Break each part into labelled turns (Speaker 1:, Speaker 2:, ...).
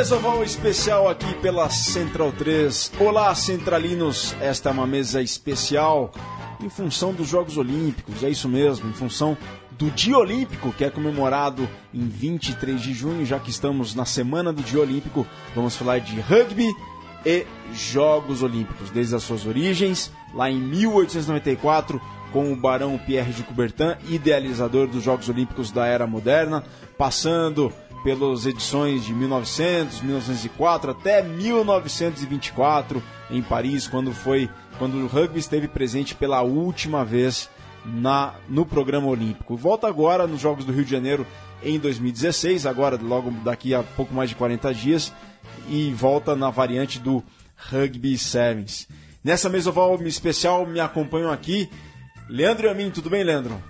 Speaker 1: Mesoval especial aqui pela Central 3. Olá, centralinos. Esta é uma mesa especial em função dos Jogos Olímpicos, é isso mesmo, em função do Dia Olímpico, que é comemorado em 23 de junho, já que estamos na semana do Dia Olímpico, vamos falar de rugby e Jogos Olímpicos, desde as suas origens, lá em 1894, com o Barão Pierre de Coubertin, idealizador dos Jogos Olímpicos da era moderna, passando pelas edições de 1900, 1904 até 1924 em Paris, quando foi quando o rugby esteve presente pela última vez na no programa olímpico. Volta agora nos Jogos do Rio de Janeiro em 2016, agora logo daqui a pouco mais de 40 dias e volta na variante do Rugby Sevens. Nessa mesa oval especial me acompanham aqui Leandro e a mim, tudo bem, Leandro?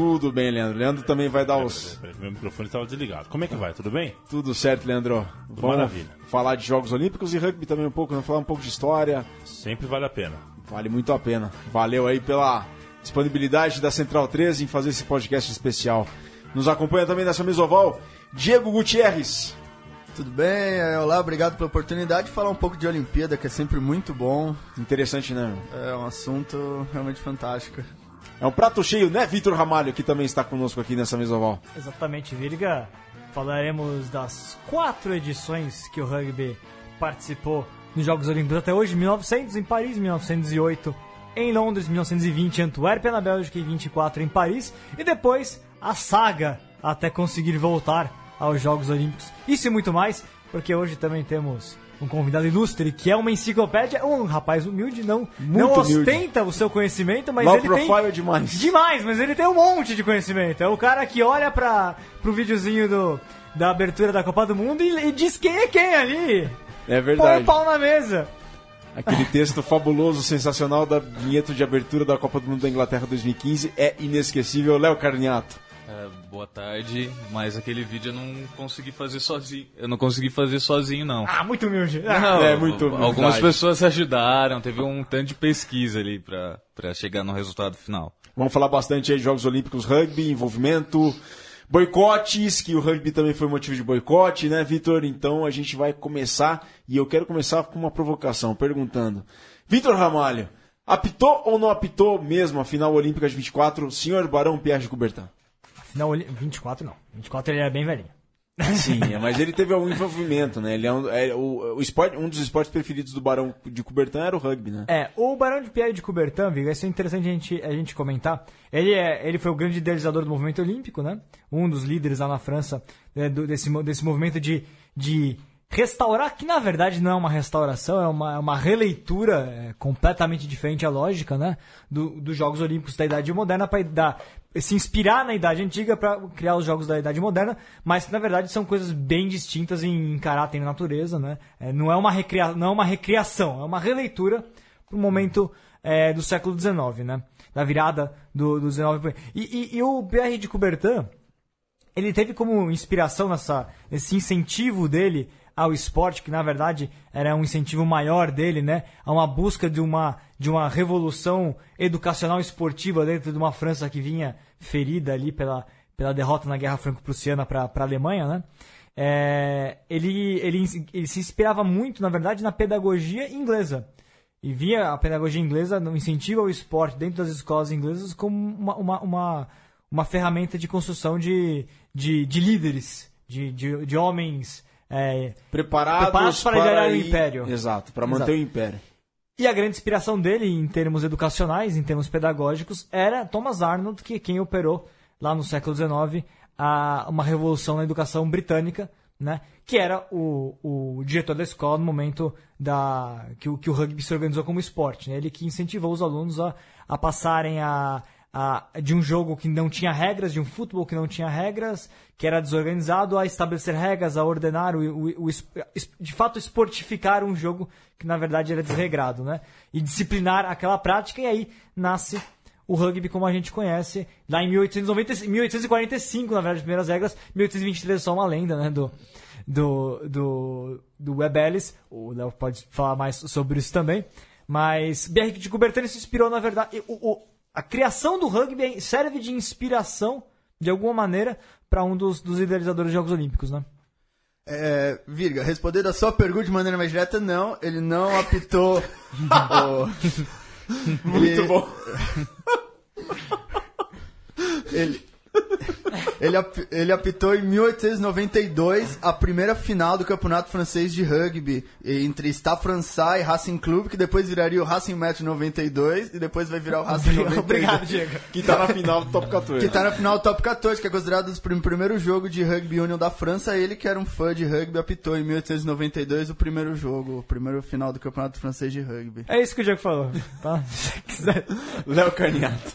Speaker 1: Tudo bem, Leandro. Leandro também vai dar os.
Speaker 2: Peraí, peraí, Meu microfone estava desligado. Como é que vai? Tudo bem?
Speaker 1: Tudo certo, Leandro. Vamos
Speaker 2: maravilha.
Speaker 1: falar de Jogos Olímpicos e rugby também um pouco, né? falar um pouco de história.
Speaker 2: Sempre vale a pena.
Speaker 1: Vale muito a pena. Valeu aí pela disponibilidade da Central 13 em fazer esse podcast especial. Nos acompanha também nessa mesa oval Diego Gutierrez.
Speaker 3: Tudo bem? É, Olá, obrigado pela oportunidade de falar um pouco de Olimpíada, que é sempre muito bom.
Speaker 1: Interessante, né?
Speaker 3: É um assunto realmente fantástico.
Speaker 1: É um prato cheio, né, Vitor Ramalho, que também está conosco aqui nessa mesa oval.
Speaker 4: Exatamente, Virga. Falaremos das quatro edições que o rugby participou nos Jogos Olímpicos até hoje: 1900 em Paris, 1908 em Londres, 1920 em Antuérpia, na Bélgica e 24 em Paris. E depois a saga até conseguir voltar aos Jogos Olímpicos. Isso e muito mais, porque hoje também temos um convidado ilustre que é uma enciclopédia, um rapaz humilde, não, não
Speaker 1: humilde.
Speaker 4: ostenta o seu conhecimento, mas
Speaker 1: Low
Speaker 4: ele
Speaker 1: profile
Speaker 4: tem
Speaker 1: é demais.
Speaker 4: Demais, mas ele tem um monte de conhecimento. É o cara que olha para pro videozinho do, da abertura da Copa do Mundo e, e diz quem é quem ali.
Speaker 1: É
Speaker 4: Põe
Speaker 1: verdade.
Speaker 4: o pau na mesa.
Speaker 1: Aquele texto fabuloso, sensacional da vinheta de abertura da Copa do Mundo da Inglaterra 2015 é inesquecível. Léo Carniato.
Speaker 5: Boa tarde, mas aquele vídeo eu não consegui fazer sozinho. Eu não consegui fazer sozinho, não.
Speaker 4: Ah, muito humilde. Ah,
Speaker 5: Não,
Speaker 1: é muito humildade.
Speaker 5: Algumas pessoas ajudaram, teve um tanto de pesquisa ali pra, pra chegar no resultado final.
Speaker 1: Vamos falar bastante aí de Jogos Olímpicos Rugby, envolvimento, boicotes, que o rugby também foi motivo de boicote, né, Vitor? Então a gente vai começar, e eu quero começar com uma provocação, perguntando. Vitor Ramalho, apitou ou não apitou mesmo a final olímpica de 24, senhor Barão Pierre de Coubertin?
Speaker 4: Não, ele- 24 não. 24 ele era bem velhinho.
Speaker 1: Sim, é, mas ele teve algum envolvimento, né? Ele é, um, é o, o esporte, um dos esportes preferidos do Barão de Coubertin era o rugby, né?
Speaker 4: É, o Barão de Pierre de Coubertin, Viga, isso é interessante a gente, a gente comentar. Ele, é, ele foi o grande idealizador do movimento olímpico, né? Um dos líderes lá na França é, do- desse, desse movimento de, de restaurar, que na verdade não é uma restauração, é uma, é uma releitura é, completamente diferente à lógica, né? Do, dos Jogos Olímpicos da Idade Moderna para se inspirar na Idade Antiga para criar os Jogos da Idade Moderna, mas que na verdade são coisas bem distintas em, caráter e natureza, né? É, não, é uma recria, não é uma recriação, é uma releitura para o momento é, do século XIX, né? Da virada do, do XIX. E, e- e o Pierre de Coubertin, ele teve como inspiração nessa, esse incentivo dele ao esporte, que na verdade era um incentivo maior dele, né? A uma busca de uma, de uma revolução educacional esportiva dentro de uma França que vinha ferida ali pela, pela derrota na Guerra Franco-Prussiana para a Alemanha, né? É, ele, ele, ele se inspirava muito, na verdade, na pedagogia inglesa. E via a pedagogia inglesa no incentivo ao esporte dentro das escolas inglesas como uma, uma, uma, uma ferramenta de construção de, de, de líderes, de, de, de homens. É,
Speaker 1: Preparados,
Speaker 4: Preparados para liderar o
Speaker 1: ir-
Speaker 4: império.
Speaker 1: Exato, para
Speaker 4: Exato.
Speaker 1: manter o império.
Speaker 4: E a grande inspiração dele, em termos educacionais, em termos pedagógicos, era Thomas Arnold, que é quem operou lá no século XIX a, uma revolução na educação britânica, né? que era o, o diretor da escola no momento da, que, o, que o rugby se organizou como esporte. Né? Ele que incentivou os alunos a, a passarem a, de um jogo que não tinha regras, de um futebol que não tinha regras, que era desorganizado, a estabelecer regras, a ordenar, o, o, o de fato esportificar um jogo que na verdade era desregrado, né? E disciplinar aquela prática, e aí nasce o rugby como a gente conhece, lá em 1890, 1845, na verdade, as primeiras regras, 1823 é só uma lenda, né, do, do, do, do Webb Ellis, o Léo pode falar mais sobre isso também, mas BR de Coubertin se inspirou, na verdade, o, o- a criação do rugby serve de inspiração de alguma maneira, para um dos, dos idealizadores dos Jogos Olímpicos, né?
Speaker 3: É, Virga, respondendo a sua pergunta de maneira mais direta, não, ele não apitou. o...
Speaker 1: Muito bom.
Speaker 3: Ele, ele, ap- ele apitou em 1892 a primeira final do campeonato francês de rugby entre Stade Francais e Racing Club, que depois viraria o Racing Match 92 e depois vai virar o Racing 92.
Speaker 4: Obrigado, Diego.
Speaker 1: Que tá na final do Top 14.
Speaker 3: Que tá na final do Top 14, que é considerado o prim- primeiro jogo de rugby union da França. Ele, que era um fã de rugby, apitou em 1892 o primeiro jogo, o primeiro final do campeonato francês de rugby.
Speaker 4: É isso que o Diego falou. Tá? Se quiser.
Speaker 1: Léo Carniato.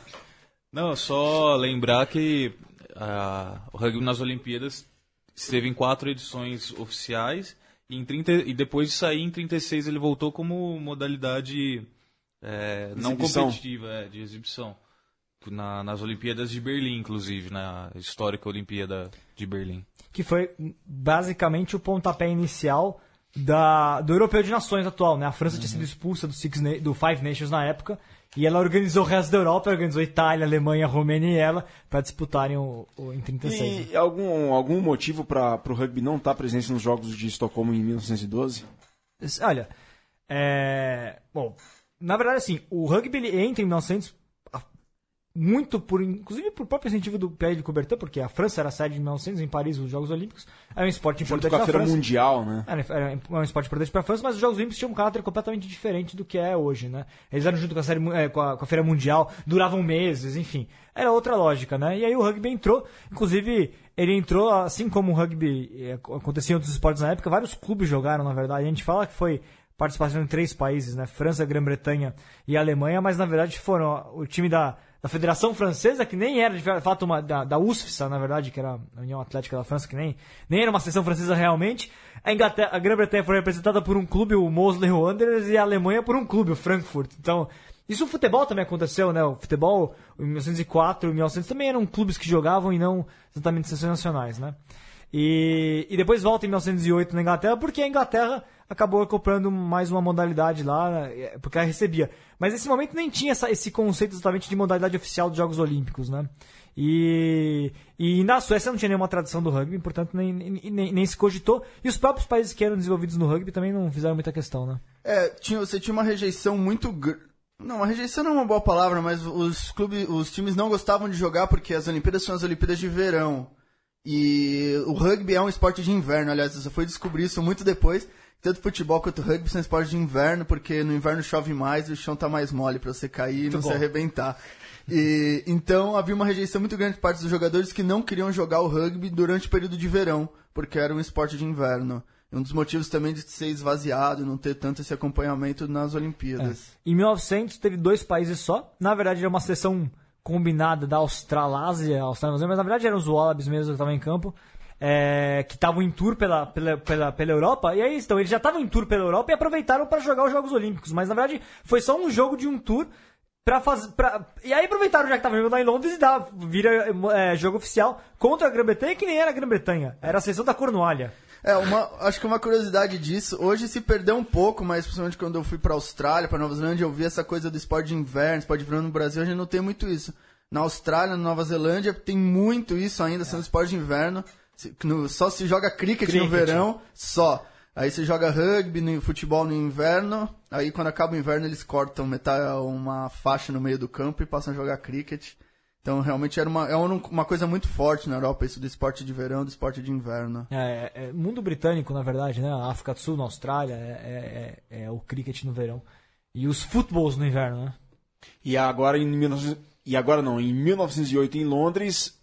Speaker 5: Não, só lembrar que ah, o rugby nas Olimpíadas esteve em quatro edições oficiais e, em 30, e depois de sair em 36 ele voltou como modalidade é, não competitiva, é, de exibição. Na- nas Olimpíadas de Berlim, inclusive, na histórica Olimpíada de Berlim.
Speaker 4: que foi basicamente o pontapé inicial da, do Europeu de Nações atual, né? A França tinha sido expulsa do, Six do Five Nations na época e ela organizou o resto da Europa, organizou Itália, Alemanha, Romênia e ela para disputarem o, o em 36.
Speaker 1: E algum, algum motivo para o rugby não estar presente nos Jogos de Estocolmo em 1912?
Speaker 4: Olha, é... Bom, na verdade, assim, o rugby ele entra em 1900 a- muito por, inclusive por próprio incentivo do Pierre de Coubertin, porque a França era a sede de 1900 em Paris, os Jogos Olímpicos, é um esporte importante
Speaker 1: com a
Speaker 4: França.
Speaker 1: Mundial, né?
Speaker 4: Era, era um esporte importante para a França, mas os Jogos Olímpicos tinham um caráter completamente diferente do que é hoje, né? Eles eram junto com a, série, eh, com, a, com a Feira Mundial, duravam meses, enfim. Era outra lógica, né? E aí o rugby entrou, inclusive, ele entrou, assim como o rugby eh, acontecia em outros esportes na época, vários clubes jogaram, na verdade. A gente fala que foi participação em três países, né? França, Grã-Bretanha e Alemanha, mas na verdade foram o time da, da Federação Francesa, que nem era de fato uma, da, da USFSA, na verdade, que era a União Atlética da França, que nem, nem era uma seleção francesa realmente. A, a Grã-Bretanha foi representada por um clube, o Mosley Wanderers, e a Alemanha por um clube, o Frankfurt. Então, isso no futebol também aconteceu, né? O futebol, em 1904 e 1900 também eram clubes que jogavam e não exatamente seleções nacionais, né? E, e depois volta em 1908 na Inglaterra, porque a Inglaterra acabou comprando mais uma modalidade lá, eh, porque ela recebia. Mas nesse momento nem tinha essa- esse conceito exatamente de modalidade oficial dos Jogos Olímpicos, né? E, e na Suécia não tinha nenhuma tradição do rugby, portanto nem, nem, nem- se cogitou. E os próprios países que eram desenvolvidos no rugby também não fizeram muita questão, né?
Speaker 3: É, tinha, você tinha uma rejeição muito. Não, uma rejeição não é uma boa palavra, mas os clubes, os times não gostavam de jogar porque as Olimpíadas são as Olimpíadas de verão. E o rugby é um esporte de inverno, aliás, você foi descobrir isso muito depois. Tanto futebol quanto rugby são esportes de inverno, porque no inverno chove mais e o chão tá mais mole pra você cair e não
Speaker 4: bom.
Speaker 3: se arrebentar. E, então havia uma rejeição muito grande por parte dos jogadores que não queriam jogar o rugby durante o período de verão, porque era um esporte de inverno. Um dos motivos também de ser esvaziado, não ter tanto esse acompanhamento nas Olimpíadas.
Speaker 4: Em 1900 teve dois países só. Na verdade era uma seleção combinada da Australásia, Austrália, mas na verdade eram os Wallabies mesmo que estavam em campo. É, que estavam em tour pela, pela, pela, pela Europa, e aí então, eles já estavam em tour pela Europa e aproveitaram para jogar os Jogos Olímpicos, mas na verdade foi só um jogo de um tour Pra fazer, pra... E aí aproveitaram já que tava jogando lá em Londres e dá, vira é, jogo oficial contra a Grã-Bretanha, que nem era a Grã-Bretanha, era a seleção da Cornualha.
Speaker 3: É, uma, acho que uma curiosidade disso, hoje se perdeu um pouco, mas principalmente quando eu fui pra Austrália, pra Nova Zelândia, eu vi essa coisa do esporte de inverno, esporte de verão no Brasil, a gente não tem muito isso. Na Austrália, na Nova Zelândia, tem muito isso ainda, sendo esporte de inverno. Se- no- só se joga cricket, no
Speaker 4: Cricket.
Speaker 3: verão, só. Aí você joga rugby, no futebol no inverno, aí quando acaba o inverno eles cortam metade, uma faixa no meio do campo e passam a jogar cricket. Então realmente era uma, é um- uma coisa muito forte na Europa, isso do esporte de verão, do esporte de inverno.
Speaker 4: É, é, mundo britânico, na verdade, né? A África do Sul, na Austrália, é, é- é o cricket no verão. E os futebols no inverno, né?
Speaker 1: E agora em 19... e agora não, em 1908 em Londres,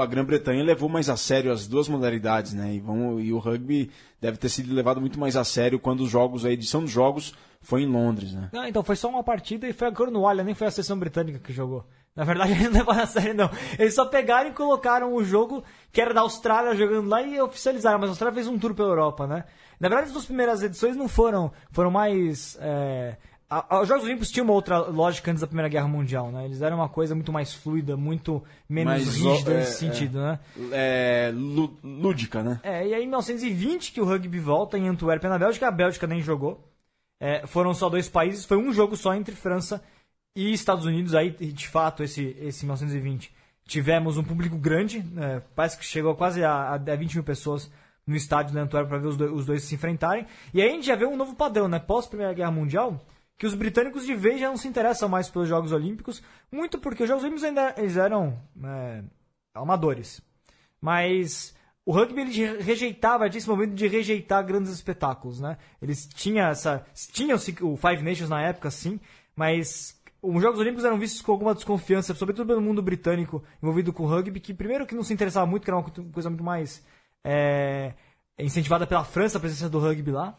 Speaker 1: a Grã-Bretanha levou mais a sério as duas modalidades, né? E, e o rugby deve ter sido levado muito mais a sério quando os jogos, a edição dos jogos foi em Londres, né?
Speaker 4: Não, então foi só uma partida e foi a Cornualha, nem foi a seleção britânica que jogou. Na verdade, eles não levaram a sério, não. Eles só pegaram e colocaram o jogo que era da Austrália jogando lá e oficializaram. Mas a Austrália fez um tour pela Europa, né? Na verdade, as duas primeiras edições não foram. Foram mais. é, a- os Jogos Olímpicos tinham uma outra lógica antes da Primeira Guerra Mundial, né? Eles eram uma coisa muito mais fluida, muito menos
Speaker 1: Mais
Speaker 4: rígida
Speaker 1: é,
Speaker 4: nesse sentido, né?
Speaker 1: É, lúdica, né?
Speaker 4: É, e aí em 1920 que o rugby volta em Antuérpia, na Bélgica, a Bélgica nem jogou. É, foram só dois países, foi um jogo só entre França e Estados Unidos, aí de fato esse, esse 1920 tivemos um público grande, né, parece que chegou quase a, a 20 mil pessoas no estádio da Antuérpia para ver os dois, os dois se enfrentarem. E aí a gente já vê um novo padrão, né? Pós Primeira Guerra Mundial, que os britânicos de vez já não se interessam mais pelos Jogos Olímpicos, muito porque os Jogos Olímpicos ainda eles eram é, amadores. Mas o rugby ele rejeitava, tinha esse momento de rejeitar grandes espetáculos, né? Eles tinham essa, tinham o Five Nations na época, sim, mas os Jogos Olímpicos eram vistos com alguma desconfiança, sobretudo pelo mundo britânico envolvido com o rugby, que primeiro que não se interessava muito, que era uma coisa muito mais é, incentivada pela França, a presença do rugby lá.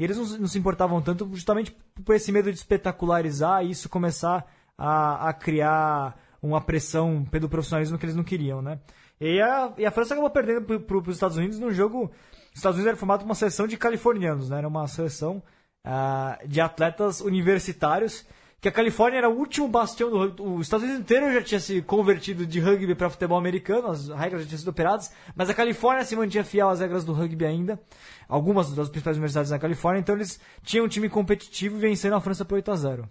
Speaker 4: E eles não, não, se importavam tanto justamente por esse medo de espetacularizar e isso começar a, a criar uma pressão pelo profissionalismo que eles não queriam, né? E a, e a França acabou perdendo para os Estados Unidos num jogo. Os Estados Unidos era formado uma seleção de californianos, né? Era uma seleção uh, de atletas universitários que a Califórnia era o último bastião do rugby. Os Estados Unidos inteiro já tinha se convertido de rugby para futebol americano, as regras já tinham sido operadas, mas a Califórnia se mantinha fiel às regras do rugby ainda. Algumas das principais universidades na Califórnia, então eles tinham um time competitivo e vencendo a França por 8 a 0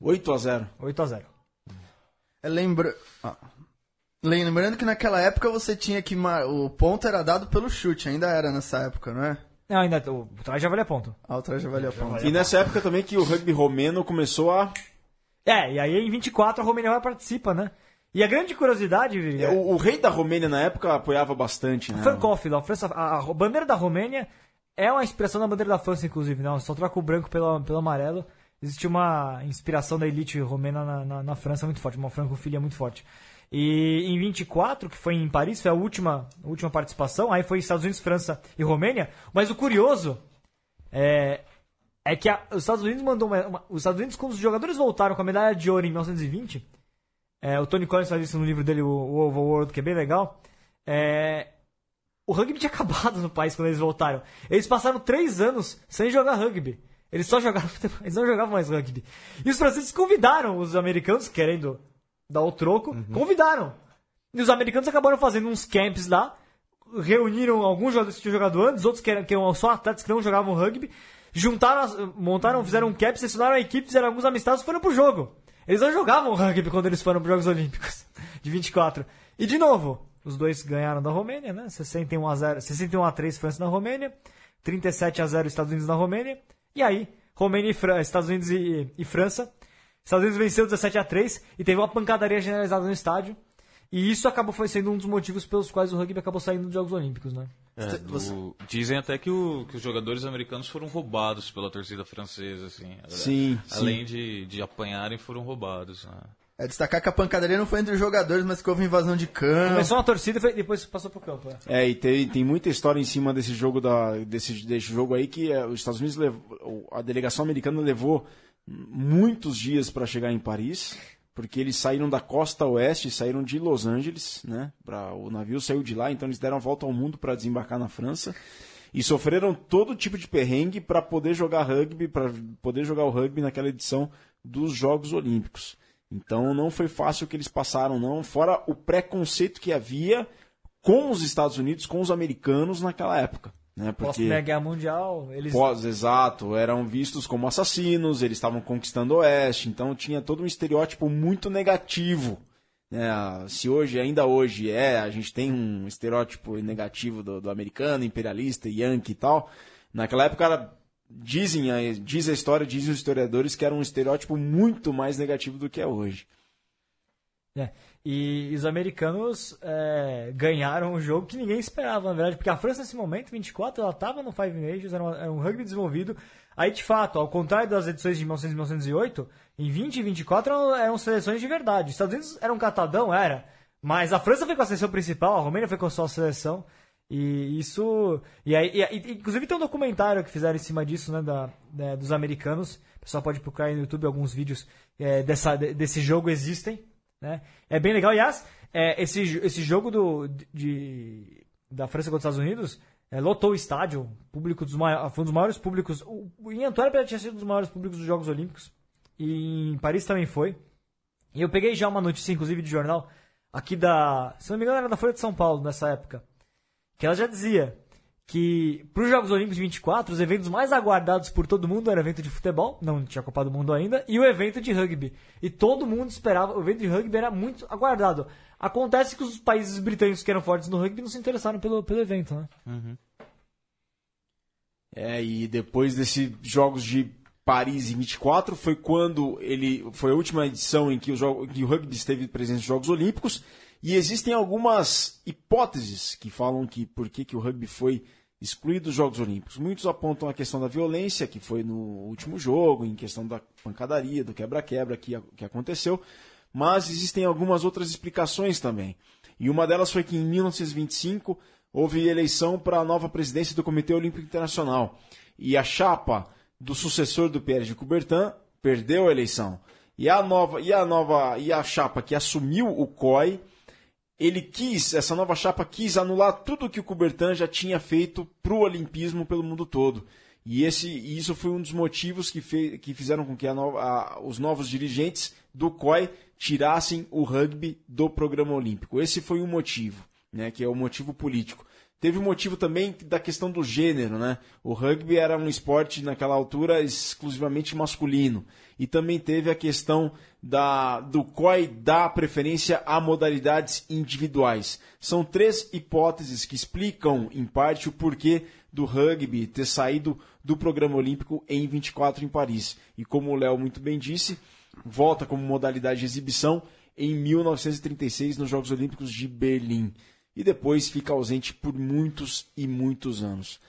Speaker 1: 8 a 0
Speaker 4: 8 a 0
Speaker 3: é, lembra... Ah. Lembrando que naquela época você tinha que. O ponto era dado pelo chute, ainda era nessa época, não é?
Speaker 4: Não, ainda. O trás já valia ponto.
Speaker 3: Ah, o trás já valia ponto.
Speaker 1: E nessa época também que o rugby romeno começou a.
Speaker 4: É, e aí em 24 a Romênia vai participa, né? E a grande curiosidade,
Speaker 1: Viri, é, o, o, rei da Romênia na época apoiava bastante, né?
Speaker 4: Francoff, a, França, a, a, bandeira da Romênia é uma inspiração da bandeira da França, inclusive, não. Só troca o branco pelo, pelo amarelo. Existe uma inspiração da elite romena na, na, na França muito forte, uma francofilia muito forte. E em 24, que foi em Paris, foi a última, a última participação, aí foi Estados Unidos, França e Romênia. Mas o curioso é, é que a, os Estados Unidos mandou uma, uma, os Estados Unidos, quando os jogadores voltaram com a medalha de ouro em 1920, é, o Tony Collins faz isso no livro dele, o, o Overworld, que é bem legal. É, o rugby tinha acabado no país quando eles voltaram. Eles passaram três anos sem jogar rugby. Eles só jogavam, eles não jogavam mais rugby. E os franceses convidaram os americanos, querendo dar o troco, uhum. convidaram. E os americanos acabaram fazendo uns camps lá, reuniram alguns jogadores que tinham jogado antes, outros que eram, que eram só atletas que não jogavam rugby, juntaram, montaram, fizeram um camp, selecionaram a equipe, fizeram alguns amistosos e foram pro jogo. Eles não jogavam rugby quando eles foram para os Jogos Olímpicos de 24. E de novo, os dois ganharam da Romênia, né? 61 a 0, 61 a 3 França na Romênia, 37 a 0 Estados Unidos na Romênia. E aí, Romênia e Fran Estados Unidos e, e França Estados Unidos venceu 17 a 3 e teve uma pancadaria generalizada no estádio. E isso acabou sendo um dos motivos pelos quais o rugby acabou saindo dos Jogos Olímpicos, né?
Speaker 5: É, do... Dizem até que, o, que, os jogadores americanos foram roubados pela torcida francesa, assim.
Speaker 1: Sim.
Speaker 5: Além
Speaker 1: sim.
Speaker 5: De, de apanharem, foram roubados. Né?
Speaker 3: É destacar que a pancadaria não foi entre os jogadores, mas que houve invasão de campo.
Speaker 4: Começou uma torcida e depois passou pro campo.
Speaker 1: É, é e tem, tem muita história em cima desse jogo da, desse, desse jogo aí que é, os Estados Unidos levou, a delegação americana levou muitos dias para chegar em Paris, porque eles saíram da costa oeste, saíram de Los Angeles, né? Pra, o navio saiu de lá, então eles deram a volta ao mundo para desembarcar na França e sofreram todo tipo de perrengue para poder jogar rugby, para poder jogar o rugby naquela edição dos Jogos Olímpicos. Então não foi fácil o que eles passaram, não, fora o preconceito que havia com os Estados Unidos, com os americanos naquela época. Né? Porque
Speaker 4: Pós-Primeira Guerra Mundial, eles...
Speaker 1: Pós, exato, eram vistos como assassinos, eles estavam conquistando o Oeste, então tinha todo um estereótipo muito negativo. Né? Se hoje, ainda hoje, é, a gente tem um estereótipo negativo do, do americano, imperialista, yankee e tal, naquela época era, dizem, diz a história, dizem os historiadores que era um estereótipo muito mais negativo do que é hoje.
Speaker 4: É. E os americanos é, ganharam um jogo que ninguém esperava, na verdade, porque a França, nesse momento, 24, ela estava no Five Nations, era, uma, era, um rugby desenvolvido. Aí, de fato, ao contrário das edições de 1900 e 1908, em 20 e 24 eram, eram seleções de verdade. Os Estados Unidos era um catadão, era. Mas a França foi com a seleção principal, a Romênia foi com a sua seleção. E isso. E aí, e, inclusive tem um documentário que fizeram em cima disso, né, da, né, dos americanos. O pessoal pode procurar no YouTube alguns vídeos é, dessa, desse jogo existem. Né? É bem legal. Aliás, é, esse, esse jogo do, de, da França contra os Estados Unidos é, lotou o estádio. Público dos maiores, foi um dos maiores públicos. Em Antuérpia tinha sido um dos maiores públicos dos Jogos Olímpicos. E em Paris também foi. E eu peguei já uma notícia, inclusive, de jornal, aqui da. Se não me engano, era da Folha de São Paulo nessa época. Que ela já dizia que para os Jogos Olímpicos de 24, os eventos mais aguardados por todo mundo era o evento de futebol, não tinha Copa do Mundo ainda, e o evento de rugby. E todo mundo esperava, o evento de rugby era muito aguardado. Acontece que os países britânicos que eram fortes no rugby não se interessaram pelo, pelo evento, né?
Speaker 1: É, e depois desses Jogos de Paris em 24 foi quando ele foi a última edição em que o, jogo, que o rugby esteve presente nos Jogos Olímpicos e existem algumas hipóteses que falam que por que, que o rugby foi excluído dos Jogos Olímpicos. Muitos apontam a questão da violência que foi no último jogo, em questão da pancadaria, do quebra-quebra que, que aconteceu, mas existem algumas outras explicações também. E uma delas foi que em 1925 houve eleição para a nova presidência do Comitê Olímpico Internacional. E a chapa do sucessor do Pierre de Coubertin perdeu a eleição. E a nova e a nova e a chapa que assumiu o COI, ele quis, essa nova chapa quis anular tudo que o Coubertin já tinha feito para o olimpismo pelo mundo todo. E esse isso foi um dos motivos que, fe, que fizeram com que a nova, a, os novos dirigentes do COI tirassem o rugby do programa olímpico. Esse foi um motivo né, que é o motivo político. Teve um motivo também da questão do gênero, né? O rugby era um esporte naquela altura exclusivamente masculino. E também teve a questão da, do COI dar preferência a modalidades individuais. São três hipóteses que explicam, em parte, o porquê do rugby ter saído do programa olímpico em 24 em Paris. E como o Léo muito bem disse, volta como modalidade de exibição em 1936 nos Jogos Olímpicos de Berlim e depois fica ausente por muitos e muitos anos.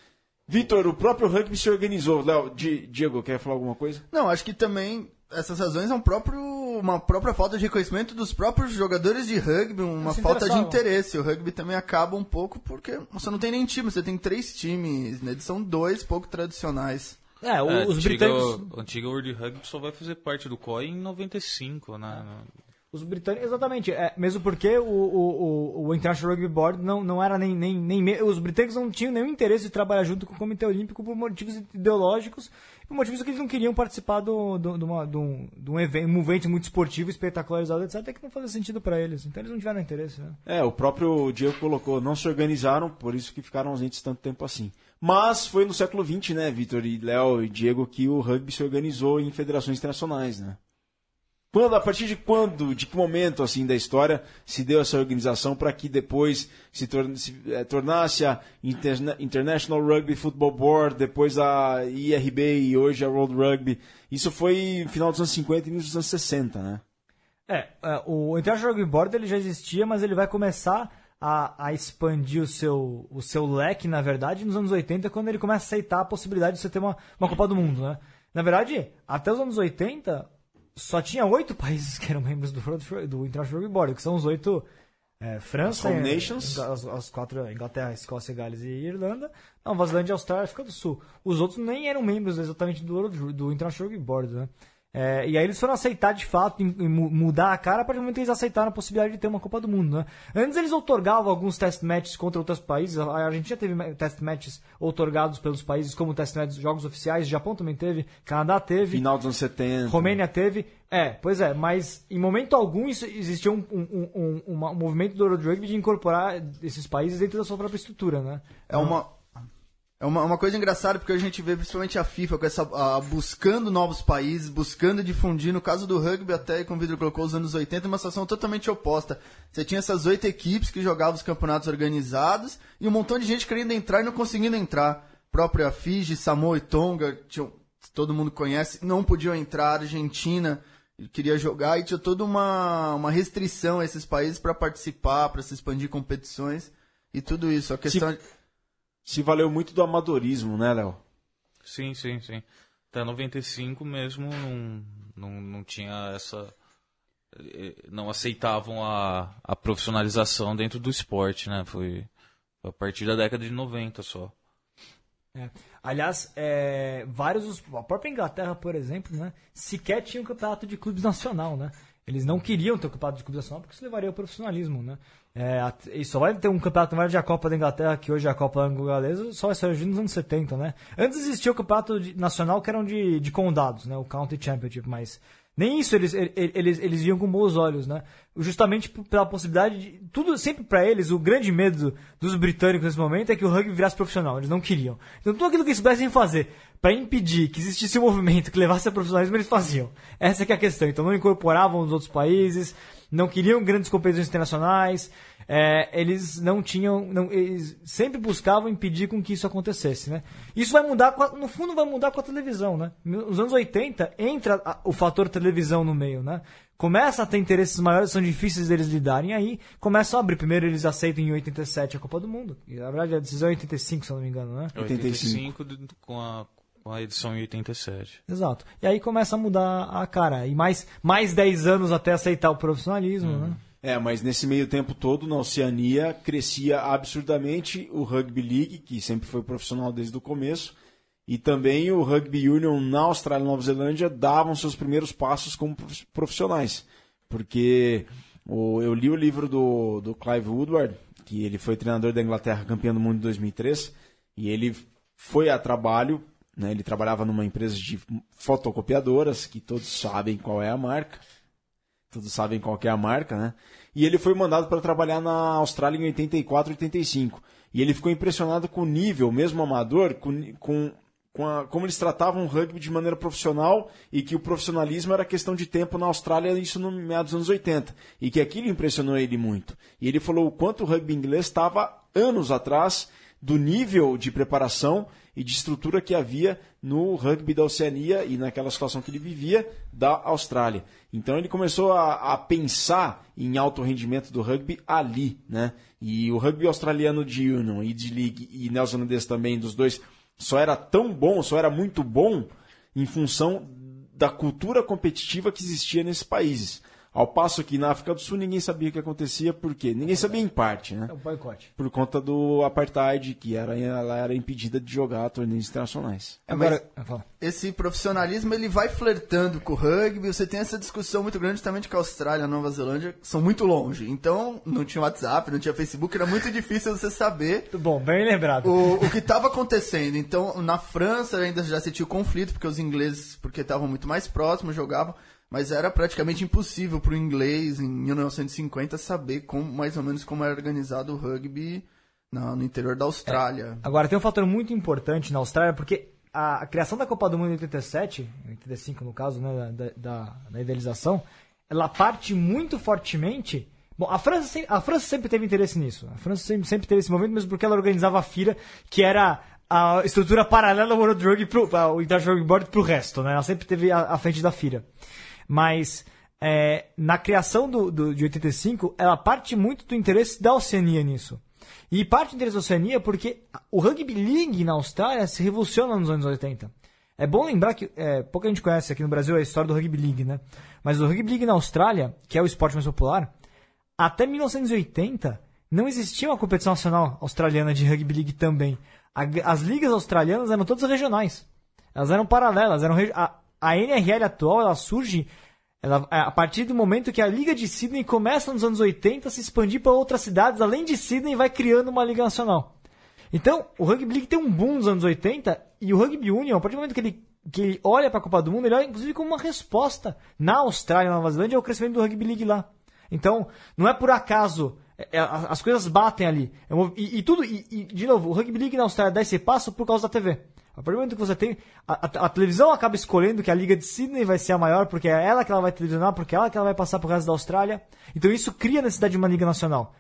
Speaker 1: Vitor, o próprio rugby se organizou. Léo, Diego, quer falar alguma coisa?
Speaker 3: Não, acho que também essas razões é um próprio, uma própria falta de reconhecimento dos próprios jogadores de rugby, uma falta de interesse. O rugby também acaba um pouco porque você não tem nem time, você tem três times, né? Eles são dois pouco tradicionais.
Speaker 4: É,
Speaker 5: É,
Speaker 4: os
Speaker 5: antiga,
Speaker 4: britânicos.
Speaker 5: O antigo World Rugby só vai fazer parte do COI em 95, né?
Speaker 4: Os britânicos, exatamente. É, mesmo porque o, o, o, International Rugby Board não, não era nem, nem, nem. Os britânicos não tinham nenhum interesse de trabalhar junto com o Comitê Olímpico por motivos ideológicos por motivos que eles não queriam participar do, do, de, uma, de, um, de um, evento, um evento muito esportivo, espetacularizado, etc., que não fazia sentido para eles. Então eles não tiveram interesse, né?
Speaker 1: É, o próprio Diego colocou, não se organizaram, por isso que ficaram ausentes tanto tempo assim. Mas foi no século XX, né, Vitor e Léo e Diego, que o rugby se organizou em federações internacionais, né? Quando, a partir de quando, de que momento assim da história se deu essa organização para que depois se, tor se eh, tornasse a Interna International Rugby Football Board, depois a IRB e hoje a World Rugby? Isso foi final dos anos 50 e início dos anos 60, né?
Speaker 4: É, é, o International Rugby Board ele já existia, mas ele vai começar a, a expandir o seu, o seu leque, na verdade, nos anos 80, quando ele começa a aceitar a possibilidade de você ter uma, uma Copa do Mundo, né? Na verdade, até os anos 80, só tinha oito países que eram membros do, World- do International Rugby Board, que são os oito é, França,
Speaker 1: As nations.
Speaker 4: As, as quatro, Inglaterra, Escócia, Gales e Irlanda, Nova Zelândia, Austrália e África do Sul. Os outros nem eram membros exatamente do, do International Rugby Board, né? É, e aí eles foram aceitar de fato, em- em mu- mudar a cara, a partir do momento que eles aceitaram a possibilidade de ter uma Copa do Mundo, né? Antes eles outorgavam alguns test matches contra outros países, a Argentina teve test matches outorgados pelos países como test matches jogos oficiais, o Japão também teve, Canadá teve,
Speaker 1: Final dos anos 70.
Speaker 4: Romênia teve. É, pois é, mas em momento algum isso, existia um, um, um, um movimento do World Rugby de incorporar esses países dentro da sua própria estrutura, né?
Speaker 3: É uma. É uma, uma coisa engraçada porque a gente vê principalmente a FIFA com essa, a- buscando novos países, buscando difundir. No caso do rugby, até como o Vidro colocou, os anos 80, uma situação totalmente oposta. Você tinha essas oito equipes que jogavam os campeonatos organizados e um montão de gente querendo entrar e não conseguindo entrar. Própria Fiji, Samoa e Tonga, tinham, todo mundo conhece, não podiam entrar. Argentina queria jogar e tinha toda uma, uma restrição a esses países para participar, para se expandir competições e tudo isso. A questão. é
Speaker 1: Se valeu muito do amadorismo, né, Léo?
Speaker 5: Sim, sim, sim. Até 95 mesmo não, não, não tinha essa. eh, Não aceitavam a, a profissionalização dentro do esporte, né? Foi a partir da década de 90 só.
Speaker 4: É. Aliás, é, vários a própria Inglaterra, por exemplo, né, sequer tinha um campeonato de clubes nacional, né? Eles não queriam ter um campeonato de clubes nacional porque isso levaria ao profissionalismo, né? É, e só vai ter um campeonato, na verdade, a Copa da Inglaterra, que hoje é a Copa anglo-galesa, só vai surgir nos anos 70, né? Antes existia o campeonato de- nacional que eram de, de condados, né? O County Championship, mas Nem isso eles, eles, eles viam com bons olhos, né? Justamente pela possibilidade de. Tudo sempre para eles, o grande medo dos britânicos nesse momento é que o rugby virasse profissional. Eles não queriam. Então tudo aquilo que eles pudessem fazer para impedir que existisse um movimento que levasse a profissionalismo, eles faziam. Essa é a questão. Então não incorporavam os outros países, não queriam grandes competições internacionais, é, eles não tinham, não, eles sempre buscavam impedir com que isso acontecesse, né? Isso vai mudar, no fundo vai mudar com a televisão, né? Nos anos 80 entra o fator televisão no meio, né? Começa a ter interesses maiores, são difíceis deles lidarem, aí começam a abrir. Primeiro eles aceitam em 87 a Copa do Mundo. E, na verdade a decisão é 85, se eu não me engano, né?
Speaker 5: 85 com a com a edição em 87.
Speaker 4: Exato. E aí começa a mudar a cara. E mais, mais 10 anos até aceitar o profissionalismo, uhum. né?
Speaker 1: É, mas nesse meio tempo todo, na Oceania, crescia absurdamente o Rugby League, que sempre foi profissional desde o começo, e também o Rugby Union na Austrália e Nova Zelândia davam seus primeiros passos como profissionais. Porque eu li o livro do, do Clive Woodward, que ele foi treinador da Inglaterra campeão do mundo em 2003, e ele foi a trabalho, né, ele trabalhava numa empresa de fotocopiadoras, que todos sabem qual é a marca, todos sabem qual é a marca, né? E ele foi mandado para trabalhar na Austrália em 84, 85. E ele ficou impressionado com o nível, mesmo amador, com, com, com a, como eles tratavam o rugby de maneira profissional e que o profissionalismo era questão de tempo na Austrália, isso no meados dos anos 80. E que aquilo impressionou ele muito. E ele falou o quanto o rugby inglês estava anos atrás do nível de preparação e de estrutura que havia no rugby da Oceania e naquela situação que ele vivia da Austrália. Então ele começou a, a pensar em alto rendimento do rugby ali, né? E o rugby australiano de Union e de League e neozelandês também, dos dois, só era tão bom, só era muito bom em função da cultura competitiva que existia nesses países. Ao passo que na África do Sul ninguém sabia o que acontecia, por quê? Ninguém sabia em parte, né?
Speaker 4: É o boicote.
Speaker 1: Por conta do apartheid, que era, ela era impedida de jogar torneios internacionais.
Speaker 3: Agora, esse profissionalismo ele vai flertando com o rugby, você tem essa discussão muito grande também de que a Austrália e a Nova Zelândia são muito longe. Então, não tinha WhatsApp, não tinha Facebook, era muito difícil você saber.
Speaker 4: Bom, bem lembrado.
Speaker 3: O, o que estava acontecendo. Então, na França ainda já se tinha o conflito, porque os ingleses, porque estavam muito mais próximos, jogavam mas era praticamente impossível para o inglês em 1950 saber como, mais ou menos como era organizado o rugby no, no interior da Austrália.
Speaker 4: É. Agora tem um fator muito importante na Austrália porque a, a, criação da Copa do Mundo em 87, 85 no caso, né, da, da, da idealização, ela parte muito fortemente Bom, a França, a França sempre teve interesse nisso. A França sempre, sempre teve esse momento, mesmo porque ela organizava a FIRA, que era a estrutura paralela ao World Rugby, pro, ao International Rugby Board, para o resto. Né? Ela sempre teve a, a frente da FIRA. Mas é, na criação do, do, de 85, ela parte muito do interesse da Oceania nisso. E parte do interesse da Oceania porque o Rugby League na Austrália se revoluciona nos anos 80. É bom lembrar que é, pouca gente conhece aqui no Brasil a história do Rugby League, né? Mas o Rugby League na Austrália, que é o esporte mais popular, até 1980 não existia uma competição nacional australiana de Rugby League também. As ligas australianas eram todas regionais. Elas eram paralelas. Eram, a, a NRL atual ela surge ela, é, a partir do momento que a Liga de Sydney começa nos anos 80 a se expandir para outras cidades, além de Sydney, vai criando uma Liga Nacional. Então, o Rugby League tem um boom nos anos 80 e o Rugby Union, a partir do momento que ele, que ele olha para a Copa do Mundo, ele olha inclusive como uma resposta na Austrália e na Nova Zelândia ao crescimento do Rugby League lá. Então, não é por acaso, é, é as coisas batem ali. E, e, tudo, e, e, de novo, o Rugby League na Austrália dá esse passo por causa da TV. A partir do momento que você tem. A, a, a, televisão acaba escolhendo que a Liga de Sydney vai ser a maior, porque é ela que ela vai televisionar, porque é ela que ela vai passar pro resto da Austrália. Então isso cria a necessidade de uma Liga Nacional.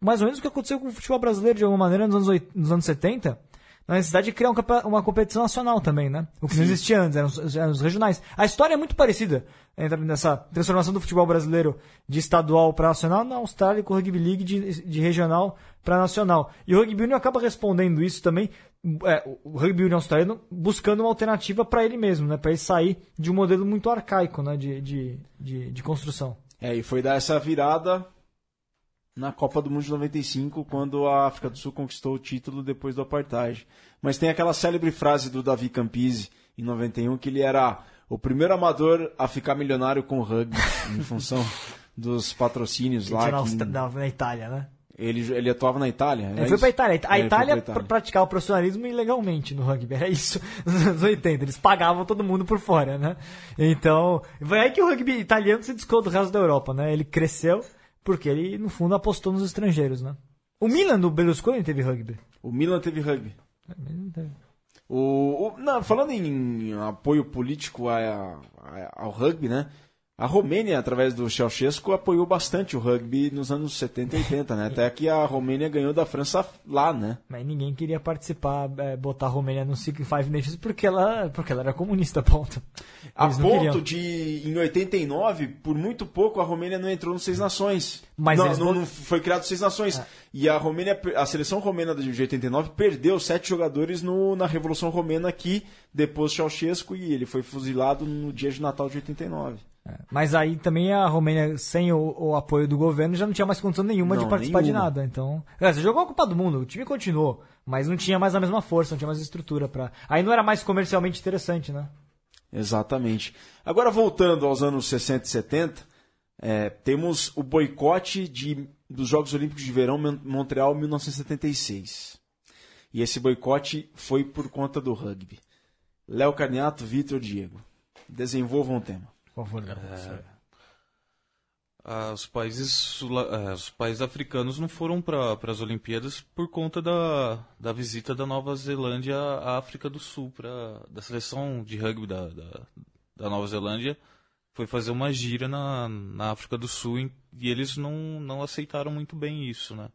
Speaker 4: Mais ou menos o que aconteceu com o futebol brasileiro de alguma maneira nos anos, nos anos 70 na necessidade de criar um, uma competição nacional também, né? O que Sim. não existia antes, eram os, eram os, regionais. A história é muito parecida nessa transformação do futebol brasileiro de estadual para nacional na Austrália com o Rugby League de, de regional para nacional. E o Rugby Union acaba respondendo isso também, é, o Rugby Union australiano buscando uma alternativa para ele mesmo, né? Para ele sair de um modelo muito arcaico né? de, de, de, de construção.
Speaker 1: É, e foi dar essa virada na Copa do Mundo de 95, quando a África do Sul conquistou o título depois do apartheid. Mas tem aquela célebre frase do Davi Campisi, em 91, que ele era o primeiro amador a ficar milionário com o rugby, em função dos patrocínios lá.
Speaker 4: Que... Na, na Itália, né?
Speaker 1: Ele, ele atuava na Itália.
Speaker 4: Ele
Speaker 1: era
Speaker 4: foi pra? Itália. A
Speaker 1: É,
Speaker 4: Itália
Speaker 1: Itália.
Speaker 4: pr- praticava o profissionalismo ilegalmente no rugby. Era isso nos anos 80. Eles pagavam todo mundo por fora, né? Então, foi aí que o rugby italiano se descolou do resto da Europa, né? Ele cresceu porque ele, no fundo, apostou nos estrangeiros, né? O Milan do Berlusconi teve rugby.
Speaker 1: O Milan teve rugby.
Speaker 4: Teve.
Speaker 1: O, o- não, falando em apoio político a- a- ao rugby, né? A Romênia, através do Ceausescu, apoiou bastante o rugby nos anos 70 e 80, né? Até que a Romênia ganhou da França lá, né?
Speaker 4: Mas ninguém queria participar, é, botar a Romênia no Secret Five Nations porque ela, porque ela era comunista, ponto.
Speaker 1: A
Speaker 4: Eles não
Speaker 1: ponto
Speaker 4: queriam.
Speaker 1: de, em 89, por muito pouco, a Romênia não entrou nos Seis Nações.
Speaker 4: Mas
Speaker 1: não, não, não foi criado Seis Nações. E a Romênia, a seleção romena de 89 perdeu sete jogadores no, na Revolução Romena aqui, depois Ceausescu, e ele foi fuzilado no dia de Natal de 89.
Speaker 4: Mas aí também a Romênia, sem o, o apoio do governo, já não tinha mais condição nenhuma de
Speaker 1: Não,
Speaker 4: participar de
Speaker 1: nenhuma.
Speaker 4: nada. Então, é, você jogou a Copa do Mundo, o time continuou, mas não tinha mais a mesma força, não tinha mais estrutura para. Aí não era mais comercialmente interessante, né?
Speaker 1: Exatamente. Agora, voltando aos anos 60 e 70, é, temos o boicote de, dos Jogos Olímpicos de Verão Mon- Montreal 1976. E esse boicote foi por conta do rugby. Léo Carniato, Vitor Diego. Desenvolvam o tema.
Speaker 4: Por favor.
Speaker 5: Ah, os países eh, os países africanos não foram para as Olimpíadas por conta da, da visita da Nova Zelândia à África do Sul para da seleção de rugby da, da, da Nova Zelândia foi fazer uma gira na, na África do Sul e, e eles não, não aceitaram muito bem isso, né?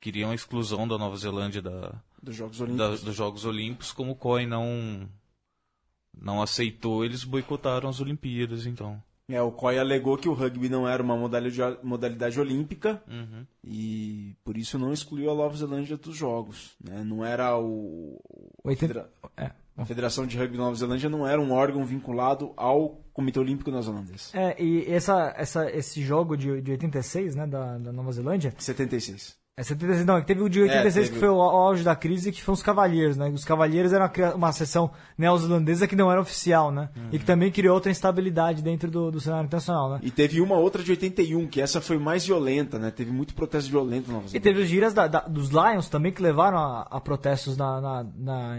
Speaker 5: Queriam a exclusão da Nova Zelândia da,
Speaker 1: Dos Jogos
Speaker 5: da-
Speaker 1: Olímpicos.
Speaker 5: dos Jogos Olímpicos, como o COI não não aceitou, eles boicotaram as Olimpíadas, então.
Speaker 1: É, o COI alegou que o rugby não era uma modalidade, modalidade olímpica
Speaker 5: Uhum.
Speaker 1: e por isso não excluiu a Nova Zelândia dos Jogos. Né? Não era o. a
Speaker 4: 80
Speaker 1: federa-
Speaker 4: É.
Speaker 1: A Federação de Rugby da Nova Zelândia não era um órgão vinculado ao Comitê Olímpico Neozelandês.
Speaker 4: É, e essa, essa, esse jogo de, de 86, né, da, da Nova Zelândia,
Speaker 1: 76.
Speaker 4: É 76, não, teve o de 86
Speaker 1: teve
Speaker 4: que foi o auge da crise, que foram os Cavaliers, né? Os Cavaliers eram uma, uma seção neozelandesa que não era oficial, né? E que também criou outra instabilidade dentro do, do cenário internacional, né?
Speaker 1: E teve uma outra de 81, que essa foi mais violenta, né? Teve muito protesto violento na Nova
Speaker 4: E teve os giras da- da- dos Lions também que levaram a, a protestos na, na- na,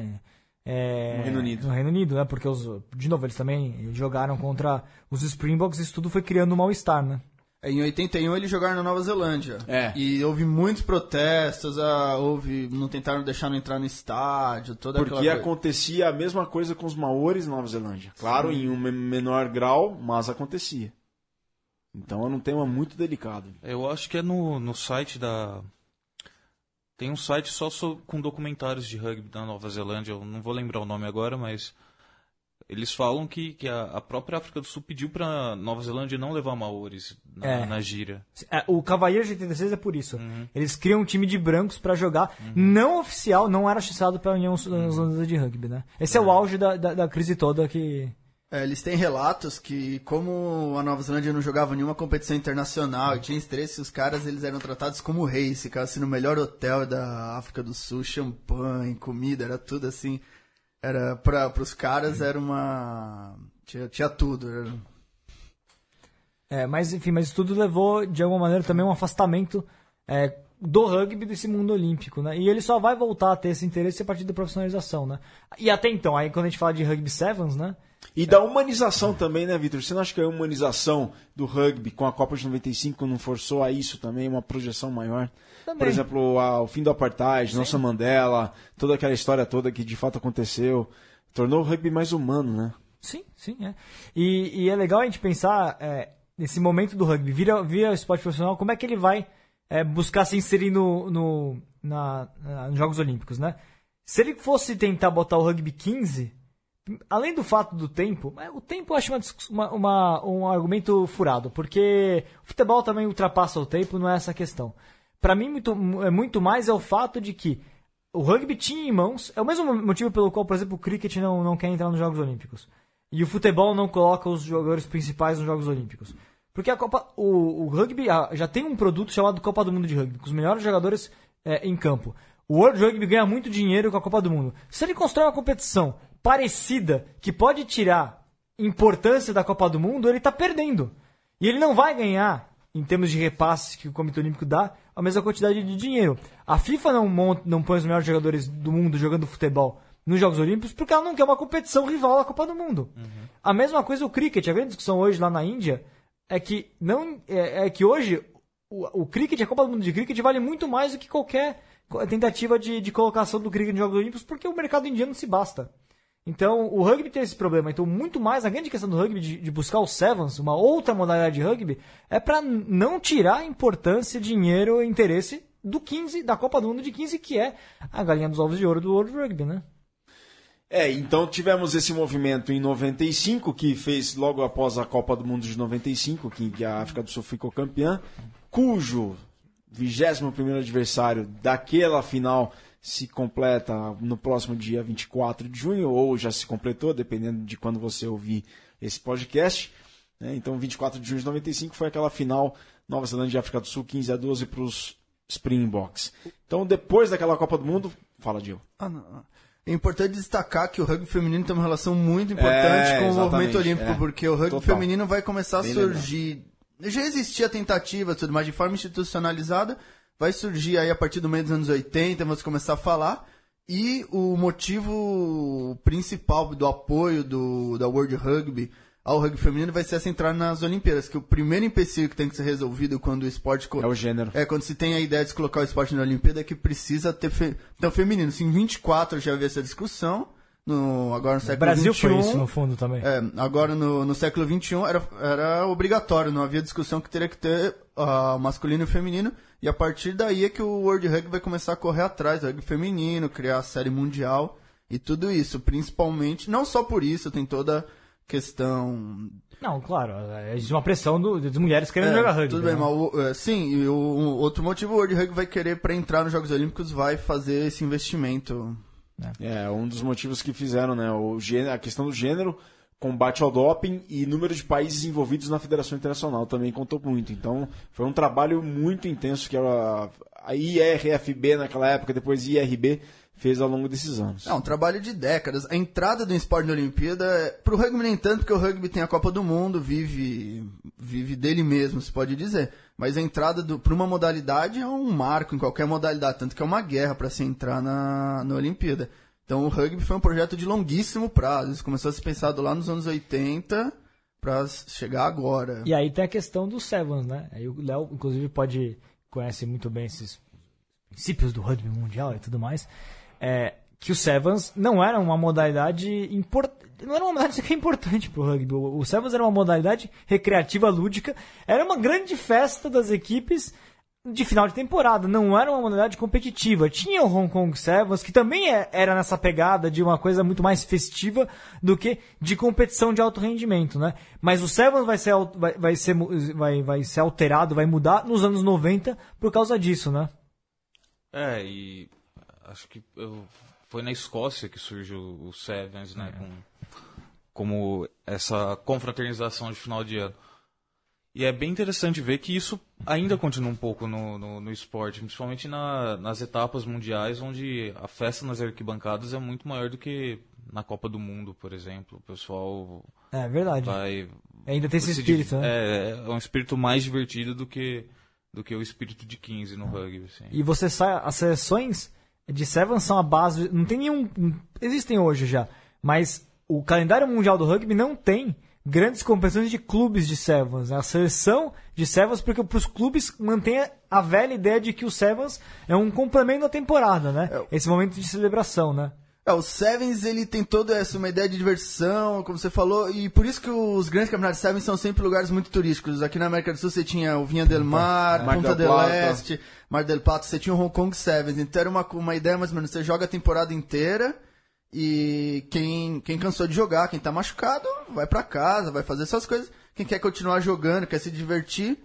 Speaker 4: é,
Speaker 1: No Reino Unido.
Speaker 4: No Reino Unido, né? Porque, os, de novo, eles também jogaram contra os Springboks e isso tudo foi criando um mal-estar, né?
Speaker 3: Em 81 eles jogaram na Nova Zelândia.
Speaker 1: É.
Speaker 3: E houve muitos protestos, ah, houve, não tentaram deixar não entrar no estádio, toda
Speaker 1: Porque
Speaker 3: aquela coisa.
Speaker 1: acontecia a mesma coisa com os maores na Nova Zelândia. Claro, em um me- menor grau, mas acontecia. Então era um tema muito delicado.
Speaker 5: Eu acho que é no, no site da. Tem um site só so- com documentários de rugby da Nova Zelândia, eu não vou lembrar o nome agora, mas. Eles falam que, que a, a própria África do Sul pediu pra Nova Zelândia não levar maores na,
Speaker 4: É.
Speaker 5: na gira.
Speaker 4: É, o Cavaliers de 86 é por isso. Eles criam um time de brancos pra jogar, não oficial, não era chancelado pela União Neozelandesa de Rugby, né? Esse é, o auge da, da, da crise toda que...
Speaker 3: É, eles têm relatos que, como a Nova Zelândia não jogava nenhuma competição internacional e tinha estresse, os caras eles eram tratados como reis, ficavam no melhor hotel da África do Sul, champanhe, comida, era tudo assim. Era para os caras era uma tinha, tinha tudo. era-
Speaker 4: É, mas enfim, mas tudo levou, de alguma maneira, também um afastamento é, do rugby desse mundo olímpico, né? E ele só vai voltar a ter esse interesse a partir da profissionalização, né? E até então, aí quando a gente fala de rugby sevens, né?
Speaker 1: E da humanização também, né, Vitor? Você não acha que a humanização do rugby com a Copa de 95 não forçou a isso também, uma projeção maior?
Speaker 4: Também.
Speaker 1: Por exemplo, a- o fim do apartheid, Nelson Mandela, toda aquela história toda que de fato aconteceu, tornou o rugby mais humano, né?
Speaker 4: Sim, sim, é. E, e é legal a gente pensar é, nesse momento do rugby, vira, vira esporte profissional, como é que ele vai é, buscar se inserir no, no, na, na- nos Jogos Olímpicos, né? Se ele fosse tentar botar o rugby 15, além do fato do tempo, o tempo eu acho uma, uma- um argumento furado, porque o futebol também ultrapassa o tempo, não é essa questão. Para mim, muito, é muito mais é o fato de que o rugby tinha em mãos, é o mesmo motivo pelo qual, por exemplo, o cricket não, não quer entrar nos Jogos Olímpicos. E o futebol não coloca os jogadores principais nos Jogos Olímpicos. Porque a Copa, o, o rugby ah, já tem um produto chamado Copa do Mundo de Rugby, com os melhores jogadores é, em campo. O World Rugby ganha muito dinheiro com a Copa do Mundo. Se ele constrói uma competição parecida, que pode tirar importância da Copa do Mundo, ele está perdendo. E ele não vai ganhar em termos de repasses que o Comitê Olímpico dá, a mesma quantidade de dinheiro. A FIFA não, monta, não põe os melhores jogadores do mundo jogando futebol nos Jogos Olímpicos porque ela não quer uma competição rival à Copa do Mundo. Uhum. A mesma coisa o cricket. A grande discussão hoje lá na Índia é que, não, é, é que hoje o, o cricket, a Copa do Mundo de cricket, vale muito mais do que qualquer tentativa de, de colocação do cricket nos Jogos Olímpicos porque o mercado indiano se basta. Então, o rugby tem esse problema. Então, muito mais, a grande questão do rugby de, de buscar o Sevens, uma outra modalidade de rugby, é para não tirar importância, dinheiro e interesse do 15, da Copa do Mundo de 15, que é a galinha dos ovos de ouro do World Rugby, né?
Speaker 1: É, então tivemos esse movimento em 95, que fez logo após a Copa do Mundo de 95, que a África do Sul ficou campeã, cujo 21 adversário daquela final se completa no próximo dia 24 de junho, ou já se completou, dependendo de quando você ouvir esse podcast. Né? Então, 24 de junho de 95 foi aquela final Nova Zelândia e África do Sul, 15 a 12 para os Springboks. Então, depois daquela Copa do Mundo, fala, Gil.
Speaker 3: Ah, é importante destacar que o rugby feminino tem uma relação muito importante é, com o movimento olímpico, é. porque o rugby Total. feminino vai começar Bem a surgir. Lembrado. Já existia tentativa, tudo mais de forma institucionalizada, vai surgir aí a partir do meio dos anos 80, vamos começar a falar. E o motivo principal do apoio do, da World Rugby ao rugby feminino vai ser essa entrada nas Olimpíadas, que o primeiro empecilho que tem que ser resolvido quando o esporte...
Speaker 1: É o gênero.
Speaker 3: É, quando se tem a ideia de colocar o esporte na Olimpíada, é que precisa ter... Fe... Então, feminino. Assim, em 24 já havia essa discussão, no, agora no século
Speaker 4: Brasil
Speaker 3: XXI,
Speaker 4: foi isso, no fundo, também.
Speaker 3: É, agora no, no século XXI era, era obrigatório, não havia discussão que teria que ter uh, masculino e feminino. E a partir daí é que o World Rugby vai começar a correr atrás do rugby feminino, criar a série mundial e tudo isso. Principalmente, não só por isso, tem toda questão.
Speaker 4: Não, claro, existe uma pressão do, das mulheres querendo é, jogar rugby.
Speaker 3: Tudo bem, né? mas o, é, sim, e o, o, outro motivo, o World Rugby vai querer, para entrar nos Jogos Olímpicos, vai fazer esse investimento.
Speaker 1: É, é um dos motivos que fizeram, né? O gênero, a questão do gênero combate ao doping e número de países envolvidos na Federação Internacional também contou muito. Então, foi um trabalho muito intenso que a, a IRFB naquela época, depois IRB, fez ao longo desses anos.
Speaker 3: É um trabalho de décadas. A entrada do esporte na Olimpíada, é, para o rugby nem tanto, porque o rugby tem a Copa do Mundo, vive vive dele mesmo, se pode dizer. Mas a entrada para uma modalidade é um marco em qualquer modalidade, tanto que é uma guerra para se entrar na, na Olimpíada. Então o rugby foi um projeto de longuíssimo prazo. Isso começou a ser pensado lá nos anos 80 para chegar agora.
Speaker 4: E aí tem a questão dos Sevens, né? Aí o Léo, inclusive, pode conhece muito bem esses princípios do rugby mundial e tudo mais. É, que o Sevens não era uma modalidade importante. Não era uma modalidade que é importante pro rugby. O Sevens era uma modalidade recreativa, lúdica. Era uma grande festa das equipes de final de temporada, não era uma modalidade competitiva. Tinha o Hong Kong Sevens, que também é, era nessa pegada de uma coisa muito mais festiva do que de competição de alto rendimento, né? Mas o Sevens vai ser, vai, vai ser, vai, vai ser alterado, vai mudar nos anos 90 por causa disso, né?
Speaker 5: É, e acho que eu, foi na Escócia que surgiu o Sevens, né? É. Com, como essa confraternização de final de ano. E é bem interessante ver que isso ainda continua um pouco no, no, no esporte, principalmente na, nas etapas mundiais, onde a festa nas arquibancadas é muito maior do que na Copa do Mundo, por exemplo. O pessoal.
Speaker 4: É verdade.
Speaker 5: Vai,
Speaker 4: ainda tem esse espírito, né?
Speaker 5: É, é um espírito mais divertido do que, do que o espírito de 15 no rugby. Assim.
Speaker 4: E você sai. As seleções de Seven são a base. Não tem nenhum. Existem hoje já. Mas o calendário mundial do rugby não tem grandes competições de clubes de Sevens. Né? A seleção de Sevens, porque para os clubes mantém a velha ideia de que o Sevens é um complemento da temporada, né? É. Esse momento de celebração, né?
Speaker 3: É, o Sevens ele tem toda essa uma ideia de diversão, como você falou, e por isso que os grandes campeonatos Sevens são sempre lugares muito turísticos. Aqui na América do Sul você tinha o Vinha del Mar, Mar Punta del, del Este, Mar del Plata, você tinha o Hong Kong Sevens. Então era uma, uma ideia mais ou menos, você joga a temporada inteira e quem, quem cansou de jogar, quem tá machucado, vai para casa, vai fazer essas coisas. Quem quer continuar jogando, quer se divertir,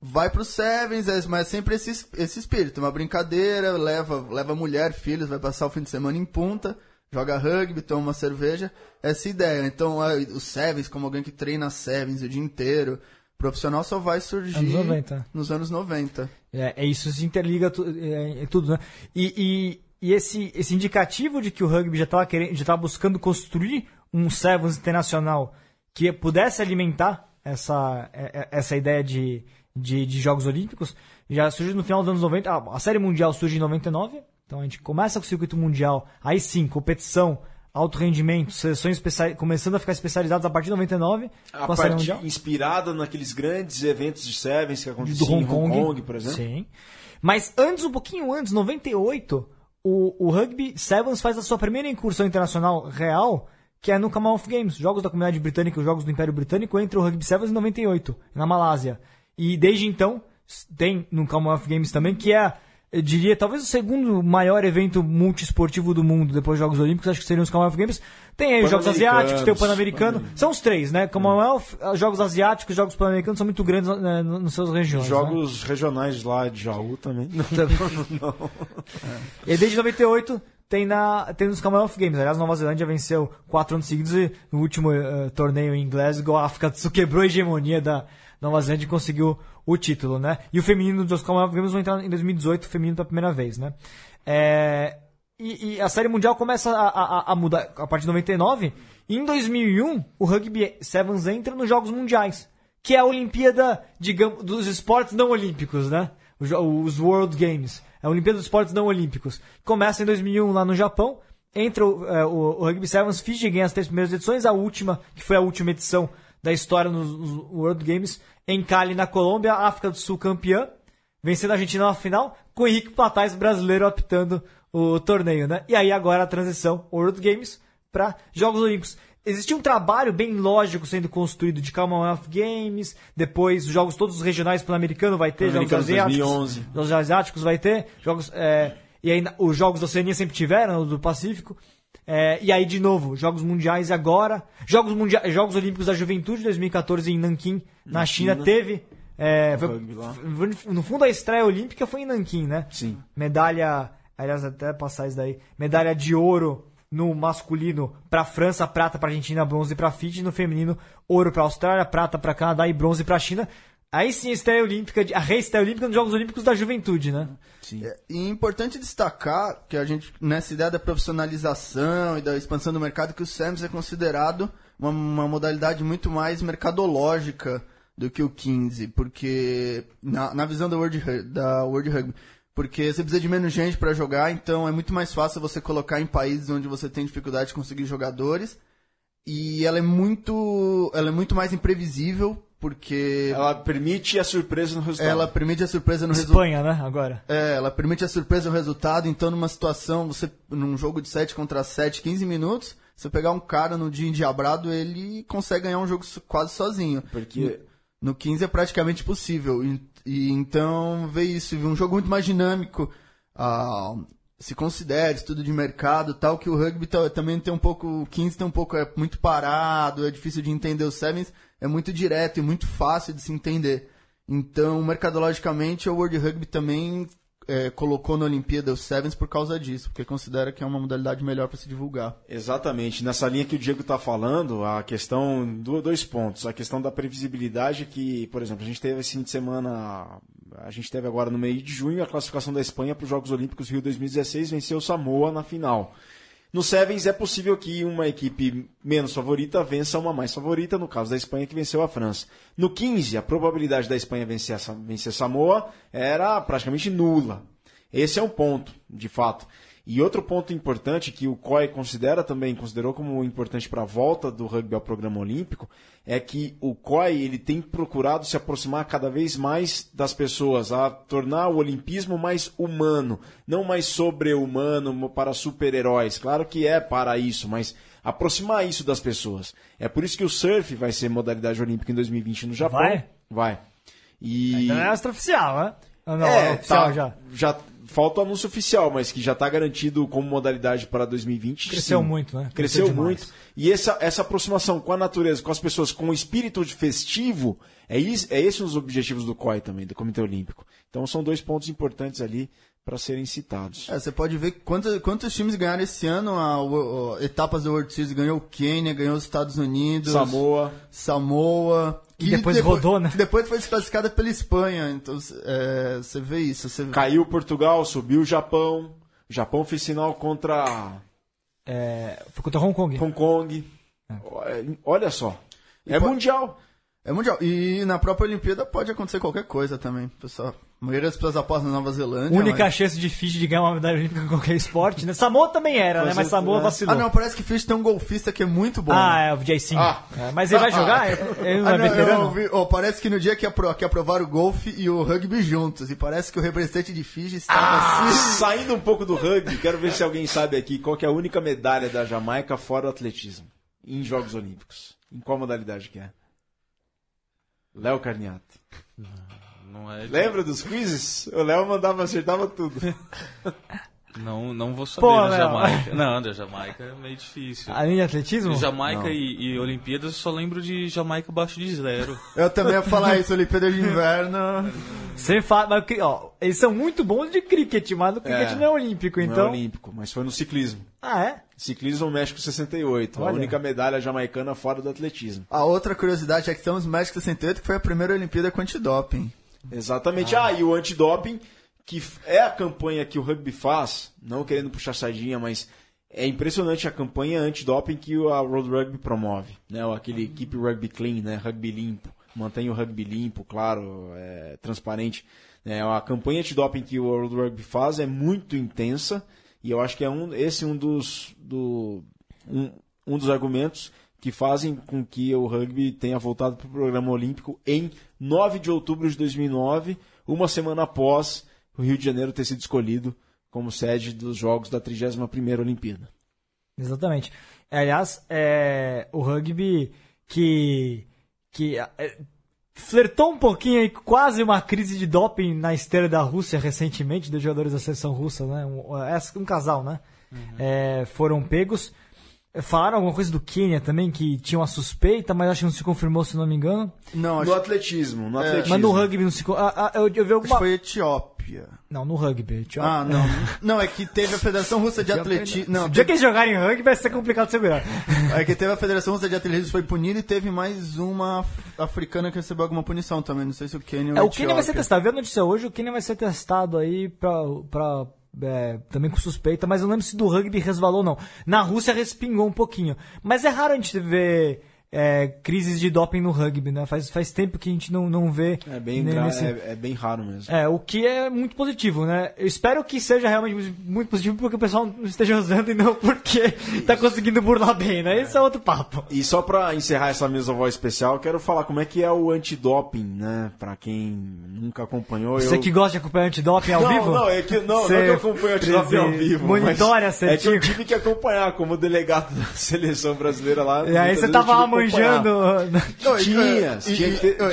Speaker 3: vai pro Sevens, é, mas é sempre esse, esse espírito, uma brincadeira, leva, leva mulher, filhos, vai passar o fim de semana em punta, joga rugby, toma uma cerveja, essa ideia. Então, o Sevens, como alguém que treina Sevens o dia inteiro, profissional só vai surgir
Speaker 4: anos 90.
Speaker 3: nos anos 90.
Speaker 4: É, é isso se interliga tu, é, é tudo, né? E, e e esse, esse indicativo de que o rugby já estava querendo, já estava buscando construir um Sevens internacional que pudesse alimentar essa, é, é, essa ideia de, de, de Jogos Olímpicos. Já surge no final dos anos 90. A, a Série Mundial surge em 99. Então a gente começa com o circuito mundial. Aí sim, competição, alto rendimento, seleções começando a ficar especializadas a partir de 99.
Speaker 1: A
Speaker 4: Mundial.
Speaker 1: inspirada naqueles grandes eventos de Sevens que
Speaker 4: do
Speaker 1: aconteciam
Speaker 4: Hong
Speaker 1: em Hong
Speaker 4: Kong.
Speaker 1: Kong, por exemplo.
Speaker 4: Sim. Mas antes, um pouquinho antes, 98, o, o Rugby Sevens faz a sua primeira incursão internacional real, que é no Commonwealth Games, Jogos da Comunidade Britânica e os Jogos do Império Britânico, entre o Rugby Sevens em 98, na Malásia. E desde então, tem no Commonwealth Games também, que é, eu diria, talvez o segundo maior evento multiesportivo do mundo, depois dos Jogos Olímpicos, acho que seriam os Commonwealth Games. Tem aí os Jogos Asiáticos, tem o Pan-Americano, são os três, né? Commonwealth, os Jogos Asiáticos, os Jogos Pan-Americanos são muito grandes né, nas suas regiões. né?
Speaker 1: Jogos regionais lá de Jaú também.
Speaker 4: E desde 98 tem, na, tem nos Commonwealth Games. Aliás, Nova Zelândia venceu quatro anos seguidos e no último eh, torneio em Glasgow, a África do Sul quebrou a hegemonia da Nova Zelândia e conseguiu o título, né? E o feminino dos Commonwealth Games vai entrar em 2018, o feminino pela primeira vez, né? É, e, e a Série Mundial começa a, a- a mudar a partir de 99. E em 2001, o Rugby Sevens entra nos Jogos Mundiais, que é a Olimpíada, digamos, dos esportes não olímpicos, né? Os World Games. É a Olimpíada dos Esportes Não Olímpicos. Começa em 2001 lá no Japão. Entra o, é, o, o Rugby Sevens, Fiji ganha as três primeiras edições. A última, que foi a última edição da história nos, nos World Games, em Cali, na Colômbia. África do Sul campeã, vencendo a Argentina na final, com o Henrique Patais, brasileiro, apitando o torneio, né? E aí agora a transição World Games para Jogos Olímpicos. Existia um trabalho bem lógico sendo construído de Commonwealth Games, depois os jogos todos os regionais pan-americano vai ter, jogos asiáticos,
Speaker 1: 2011.
Speaker 4: jogos asiáticos vai ter, jogos é, e aí os jogos da Oceania sempre tiveram, do Pacífico. É, e aí de novo, jogos mundiais agora, jogos mundiais, jogos olímpicos da Juventude 2014 em Nanquim, na, China,
Speaker 1: China.
Speaker 4: teve é, foi- no fundo a estreia olímpica foi em Nanquim, né?
Speaker 1: Sim.
Speaker 4: Medalha, aliás, até passar isso daí. Medalha de ouro no masculino para França, prata para Argentina, bronze para Fiji, no feminino, ouro para Austrália, prata para Canadá e bronze para China. Aí sim a estreia olímpica, a reestreia olímpica nos Jogos Olímpicos da Juventude, né?
Speaker 3: É, E é importante destacar que a gente, nessa ideia da profissionalização e da expansão do mercado, que o SAMS é considerado uma, uma modalidade muito mais mercadológica do que o 15, porque na, na visão da World, da World Rugby, porque você precisa de menos gente para jogar, então é muito mais fácil você colocar em países onde você tem dificuldade de conseguir jogadores. E ela é muito, ela é muito mais imprevisível, porque
Speaker 1: Ela permite a surpresa no resultado.
Speaker 3: ela permite a surpresa no resultado.
Speaker 4: Espanha, né? Agora.
Speaker 3: É, ela permite a surpresa no resultado, então numa situação, você num jogo de 7 contra 7, 15 minutos, você pegar um cara no dia endiabrado, ele consegue ganhar um jogo quase sozinho.
Speaker 1: Porque
Speaker 3: No 15 é praticamente possível. E, então ver isso, um jogo muito mais dinâmico, ah, se considera estudo de mercado, tal que o rugby também tem um pouco, o 15 tem um pouco é muito parado, é difícil de entender os sevens, é muito direto e muito fácil de se entender. Então, mercadologicamente, o World Rugby também é, colocou na Olimpíada os Sevens por causa disso, porque considera que é uma modalidade melhor para se divulgar.
Speaker 1: Exatamente. Nessa linha que o Diego está falando, a questão do dois pontos. A questão da previsibilidade que, por exemplo, a gente teve esse fim de semana, a gente teve agora no mês de junho a classificação da Espanha para os Jogos Olímpicos Rio 2016, venceu Samoa na final. No Sevens é possível que uma equipe menos favorita vença uma mais favorita, no caso da Espanha que venceu a França. No 15, a probabilidade da Espanha vencer, vencer Samoa era praticamente nula. Esse é um ponto, de fato. E outro ponto importante que o COI considera também, considerou como importante para a volta do rugby ao programa olímpico, é que o COI ele tem procurado se aproximar cada vez mais das pessoas, a tornar o olimpismo mais humano, não mais sobre-humano para super-heróis. Claro que é para isso, mas aproximar isso das pessoas. É por isso que o surf vai ser modalidade olímpica em 2020 no Japão.
Speaker 4: Vai?
Speaker 1: Vai. E...
Speaker 4: Ainda não é extraoficial, né? Não,
Speaker 1: É,
Speaker 4: é oficial
Speaker 1: tá-
Speaker 4: já.
Speaker 1: já falta o anúncio oficial, mas que já está garantido como modalidade para 2020.
Speaker 4: Cresceu
Speaker 1: sim.
Speaker 4: muito, né?
Speaker 1: Cresceu,
Speaker 4: Cresceu
Speaker 1: muito. E essa, essa aproximação com a natureza, com as pessoas, com o espírito de festivo, é, is, é esse um dos objetivos do COI também, do Comitê Olímpico. Então são dois pontos importantes ali para serem citados.
Speaker 3: É, você pode ver quantos, quantos times ganharam esse ano a, o- o- etapas da World Series. Ganhou o Quênia, ganhou os Estados Unidos,
Speaker 1: Samoa.
Speaker 3: Samoa.
Speaker 4: E depois rodou, né?
Speaker 3: Depois foi desclassificada pela Espanha. Então, é, você vê isso. Você...
Speaker 1: Caiu Portugal, subiu o Japão. O Japão fez sinal contra
Speaker 4: É, foi contra Hong Kong.
Speaker 1: Hong Kong. Olha só. É mundial.
Speaker 3: É mundial. E na própria Olimpíada pode acontecer qualquer coisa também, pessoal. A maioria das pessoas apostam na Nova Zelândia.
Speaker 4: Única
Speaker 3: mas...
Speaker 4: chance de Fish de ganhar uma medalha olímpica em qualquer esporte, né? Samoa também era, né? Mas Samoa
Speaker 1: é.
Speaker 4: vacilou.
Speaker 3: Ah, não, parece que Fish tem um golfista que é muito bom.
Speaker 4: Ah, é o Jason.
Speaker 3: Ah.
Speaker 4: É, mas ele vai jogar? Ele não
Speaker 3: Ah,
Speaker 4: é
Speaker 3: não, eu
Speaker 4: veterano?
Speaker 3: ouvi- ó, parece que no dia que, apro que aprovaram o golfe e o rugby juntos. E parece que o representante de Fiji estava
Speaker 1: Ah,
Speaker 3: assim.
Speaker 1: saindo um pouco do rugby, quero ver se alguém sabe aqui qual que é a única medalha da Jamaica fora o atletismo em Jogos Olímpicos. Em qual modalidade que é? Léo Carniato.
Speaker 5: Não é.
Speaker 1: Lembra dos quizzes? O Léo mandava, acertava tudo.
Speaker 5: Não, não vou saber
Speaker 4: Pô,
Speaker 5: da
Speaker 4: Léo.
Speaker 5: Jamaica. Não, da Jamaica é meio difícil.
Speaker 4: Além de atletismo?
Speaker 5: Jamaica
Speaker 1: Não.
Speaker 5: e, e Olimpíadas eu só lembro de Jamaica abaixo de zero.
Speaker 3: Eu também ia falar isso, Olimpíada de Inverno.
Speaker 4: Você fala, mas, que- ó, eles são muito bons de cricket, mas o cricket
Speaker 1: É.
Speaker 4: não é olímpico,
Speaker 1: Não
Speaker 4: então.
Speaker 1: é olímpico, mas foi no ciclismo.
Speaker 4: Ah, é?
Speaker 1: Ciclismo México 68, a
Speaker 4: Olha.
Speaker 1: única medalha jamaicana fora do atletismo.
Speaker 3: A outra curiosidade é que estamos no México 68, que foi a primeira Olimpíada com antidoping.
Speaker 1: Exatamente. Ah, e o antidoping, que é a campanha que o rugby faz, não querendo puxar sardinha, mas é impressionante a campanha antidoping que a World Rugby promove. Né? Aquele Keep Rugby Clean, né? rugby limpo. Mantém o rugby limpo, claro, é, transparente. É, a campanha antidoping que o World Rugby faz é muito intensa e eu acho que é um, esse um dos, do, um, um dos argumentos que fazem com que o rugby tenha voltado para o programa olímpico em 9 de outubro de 2009, uma semana após o Rio de Janeiro ter sido escolhido como sede dos Jogos da 31ª Olimpíada.
Speaker 4: Exatamente. Aliás, é, o rugby que, que é, flertou um pouquinho aí, quase uma crise de doping na esteira da Rússia recentemente, dos jogadores da seleção russa, né? Um, é, um casal, né? É, foram pegos. Falaram alguma coisa do Quênia também, que tinha uma suspeita, mas acho que não se confirmou, se não me engano.
Speaker 3: Não, acho,
Speaker 1: No atletismo, no atletismo.
Speaker 4: Mas no rugby não se. Ah, ah, eu, eu vi
Speaker 3: acho que
Speaker 4: alguma.
Speaker 3: foi Etiópia.
Speaker 4: Não, no rugby. Tchau.
Speaker 3: Ah, não. Não, é que teve a Federação Russa de Atletismo. Não,
Speaker 4: O dia que eles jogarem rugby vai ser complicado de segurar.
Speaker 3: É que teve a Federação Russa de Atletismo foi punida e teve mais uma af- africana que recebeu alguma punição também. Não sei se o Quênia ou
Speaker 4: É, o Quênia vai ser
Speaker 3: Etiópia.
Speaker 4: testado. Eu vi a notícia hoje, o Quênia vai ser testado aí pra. pra é, também com suspeita, mas eu não lembro se do rugby resvalou ou não. Na Rússia respingou um pouquinho. Mas é raro a gente ver é, crises de doping no rugby, né? Faz, faz tempo que a gente não, não vê.
Speaker 1: É bem, gra-
Speaker 4: nesse-
Speaker 1: é, é bem raro mesmo.
Speaker 4: É, o que é muito positivo, né? Eu espero que seja realmente muito positivo porque o pessoal não esteja usando e não porque tá conseguindo burlar bem, né? Esse é outro papo.
Speaker 1: E só pra encerrar essa mesa voz especial, quero falar como é que é o antidoping, né? Pra quem nunca acompanhou.
Speaker 4: Você
Speaker 1: eu...
Speaker 4: que gosta de acompanhar antidoping ao
Speaker 1: não,
Speaker 4: vivo?
Speaker 1: Não, é que não, não é que eu acompanho antidoping ao vivo.
Speaker 4: Monitora
Speaker 1: mas É que
Speaker 4: certinho.
Speaker 1: eu tive que acompanhar como delegado da seleção brasileira lá.
Speaker 4: E aí você tava
Speaker 1: eu
Speaker 4: manjando.
Speaker 3: Não, e-
Speaker 1: Tinha,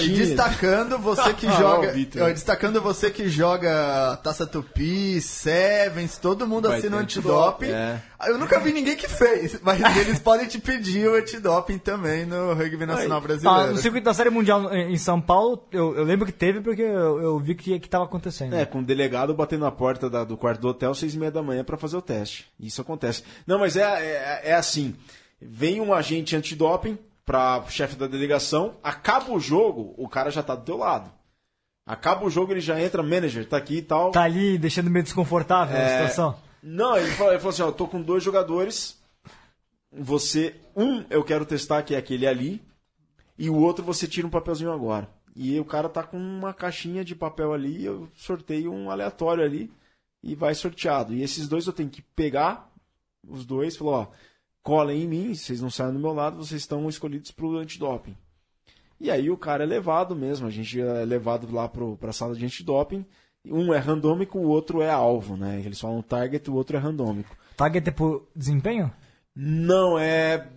Speaker 3: e, destacando você que
Speaker 1: Ah,
Speaker 3: joga.
Speaker 1: ó,
Speaker 3: destacando você que joga Taça Tupi, Sevens, todo mundo
Speaker 1: Vai
Speaker 3: assina o antidoping.
Speaker 1: é.
Speaker 3: Eu nunca vi ninguém que fez, mas eles podem te pedir o antidoping também no rugby nacional
Speaker 4: Ah,
Speaker 3: brasileiro.
Speaker 4: no circuito da Série Mundial em São Paulo, eu, eu lembro que teve porque eu, eu vi que, que tava acontecendo.
Speaker 1: É, com o delegado batendo na porta da- do quarto do hotel seis e meia da manhã pra fazer o teste. Isso acontece. Não, mas é, é, é assim. Vem um agente antidoping pra chefe da delegação, acaba o jogo, o cara já tá do teu lado. Acaba o jogo, ele já entra, manager, tá aqui e tal.
Speaker 4: Tá ali deixando meio desconfortável a
Speaker 1: É,
Speaker 4: situação.
Speaker 1: Não, ele falou, ele falou assim, ó, eu tô com dois jogadores, você, um eu quero testar, que é aquele ali, e o outro você tira um papelzinho agora. E o cara tá com uma caixinha de papel ali, eu sorteio um aleatório ali, e vai sorteado. E esses dois eu tenho que pegar, os dois, falou, ó, colem em mim, vocês não saem do meu lado, vocês estão escolhidos pro antidoping. E aí o cara é levado mesmo, a gente é levado lá pro, pra sala de antidoping, um é randômico, o outro é alvo, né? Eles falam target, o outro é randômico.
Speaker 4: Target é por desempenho?
Speaker 1: Não, é.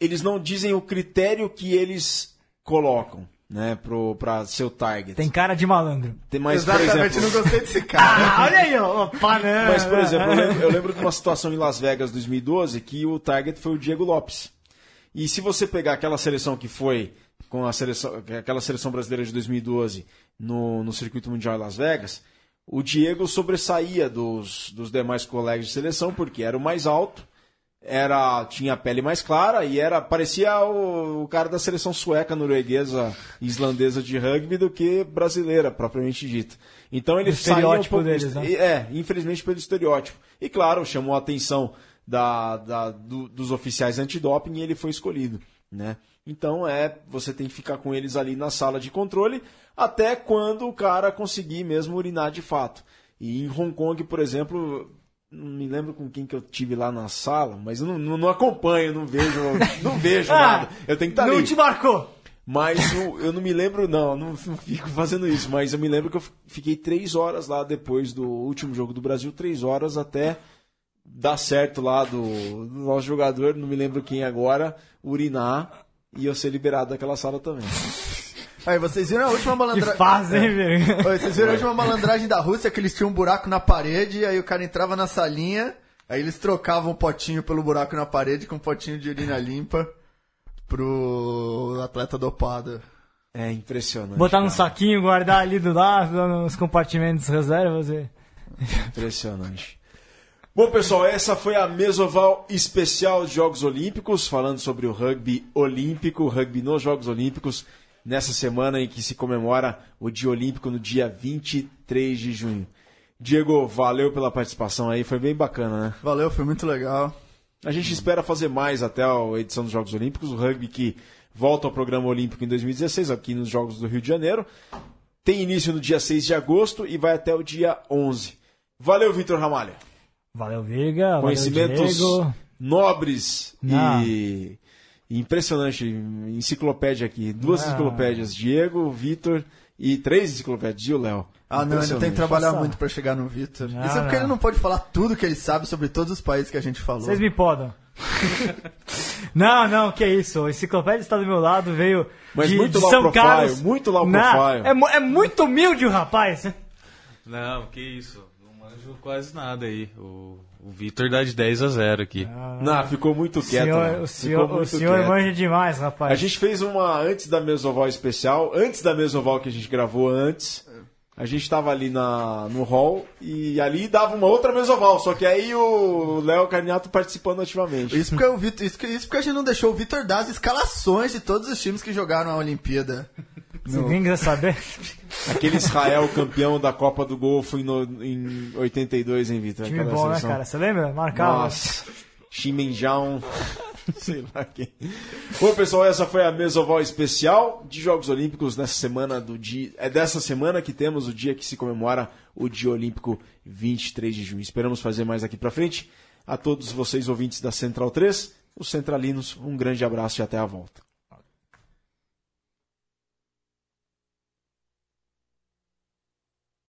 Speaker 1: Eles não dizem o critério que eles colocam, né, pro, pra seu target.
Speaker 4: Tem cara de malandro.
Speaker 1: Tem mais, por
Speaker 3: Exatamente,
Speaker 1: exemplo,
Speaker 3: não gostei desse cara.
Speaker 4: Ah, olha aí, ó. Opa, né?
Speaker 1: Mas, por exemplo, eu lembro, eu lembro de uma situação em Las Vegas 2012 que o target foi o Diego Lopes. E se você pegar aquela seleção que foi com a seleção, aquela seleção brasileira de 2012 no, no circuito mundial em Las Vegas, o Diego sobressaía dos, dos demais colegas de seleção porque era o mais alto, era tinha a pele mais clara e era parecia o, o cara da seleção sueca, norueguesa, islandesa de rugby do que brasileira propriamente dita. Então ele um
Speaker 4: estereótipo
Speaker 1: pouco
Speaker 4: deles, né?
Speaker 1: é, infelizmente pelo estereótipo. E claro, chamou a atenção da, da- do- dos oficiais antidoping e ele foi escolhido. Né? Então é, você tem que ficar com eles ali na sala de controle até quando o cara conseguir mesmo urinar de fato. E em Hong Kong, por exemplo, não me lembro com quem que eu tive lá na sala, mas eu não, não, não acompanho, não vejo, não vejo
Speaker 4: Ah,
Speaker 1: nada. Eu tenho que estar
Speaker 4: Não
Speaker 1: ali.
Speaker 4: te marcou!
Speaker 1: Mas o- eu não me lembro, não, não fico fazendo isso, mas eu me lembro que eu fiquei três horas lá depois do último jogo do Brasil, três horas até dar certo lá do, do nosso jogador, não me lembro quem agora, urinar e eu ser liberado daquela sala também.
Speaker 3: Aí, vocês viram a última
Speaker 4: Que
Speaker 3: malandragem.
Speaker 4: hein, velho?
Speaker 3: Oi, Vocês viram a última malandragem da Rússia que eles tinham um buraco na parede, aí o cara entrava na salinha, aí eles trocavam o potinho pelo buraco na parede com um potinho de urina limpa pro atleta dopado.
Speaker 1: É impressionante.
Speaker 4: Botar num saquinho, guardar ali do lado, nos compartimentos reservas e...
Speaker 1: Impressionante. Bom, pessoal, essa foi a Mesoval especial de Jogos Olímpicos, falando sobre o rugby olímpico, rugby nos Jogos Olímpicos, nessa semana em que se comemora o Dia Olímpico no dia 23 de junho. Diego, valeu pela participação aí, foi bem bacana, né?
Speaker 3: Valeu, foi muito legal.
Speaker 1: A gente espera fazer mais até a edição dos Jogos Olímpicos, o rugby que volta ao programa olímpico em 2016, aqui nos Jogos do Rio de Janeiro. Tem início no dia 6 de agosto e vai até o dia 11. Valeu, Vitor Ramalho.
Speaker 4: Valeu, Viga.
Speaker 1: Conhecimentos
Speaker 4: Valeu, Diego.
Speaker 1: nobres e e impressionante. Enciclopédia aqui. Duas
Speaker 4: Não.
Speaker 1: enciclopédias. Diego, Vitor e três enciclopédias. E o Léo.
Speaker 3: Ah, não, ainda tem que trabalhar
Speaker 4: Passar.
Speaker 3: muito pra chegar no Vitor.
Speaker 4: Não,
Speaker 3: Isso é porque
Speaker 4: não.
Speaker 3: ele não pode falar tudo que ele sabe sobre todos os países que a gente falou.
Speaker 4: Vocês me podam. não, não, que isso. A enciclopédia está do meu lado, veio
Speaker 1: Mas
Speaker 4: de,
Speaker 1: muito
Speaker 4: de São
Speaker 1: profile,
Speaker 4: Carlos.
Speaker 1: muito low
Speaker 4: Não,
Speaker 1: profile.
Speaker 4: É, mu- é muito humilde o rapaz.
Speaker 5: Não, que isso. Não manjo quase nada aí. O, o Vitor dá de 10 a 0 aqui.
Speaker 1: Não, ficou muito
Speaker 4: O
Speaker 1: quieto.
Speaker 4: senhor,
Speaker 1: Léo.
Speaker 4: o senhor, o senhor
Speaker 1: quieto.
Speaker 4: manja demais, rapaz.
Speaker 1: A gente fez uma antes da Mesoval especial, antes da Mesoval que a gente gravou antes. A gente tava ali na, no hall e ali dava uma outra Mesoval, só que aí o Léo Carniato participando ativamente.
Speaker 3: Isso porque, o Vitor, isso, isso porque a gente não deixou o Vitor dar as escalações de todos os times que jogaram a Olimpíada.
Speaker 4: Se alguém quiser saber.
Speaker 1: Aquele Israel campeão da Copa do Golfo em, no- em 82, hein, Vitor?
Speaker 4: Time
Speaker 1: Aquela
Speaker 4: bom, né,
Speaker 1: seleção.
Speaker 4: cara? Você lembra? Marcava.
Speaker 1: Nossa, sei lá quem. Bom, pessoal, essa foi a Mesoval especial de Jogos Olímpicos nessa semana do dia. É dessa semana que temos o dia que se comemora o Dia Olímpico 23 de junho. Esperamos fazer mais aqui pra frente. A todos vocês ouvintes da Central 3, os centralinos, um grande abraço e até a volta.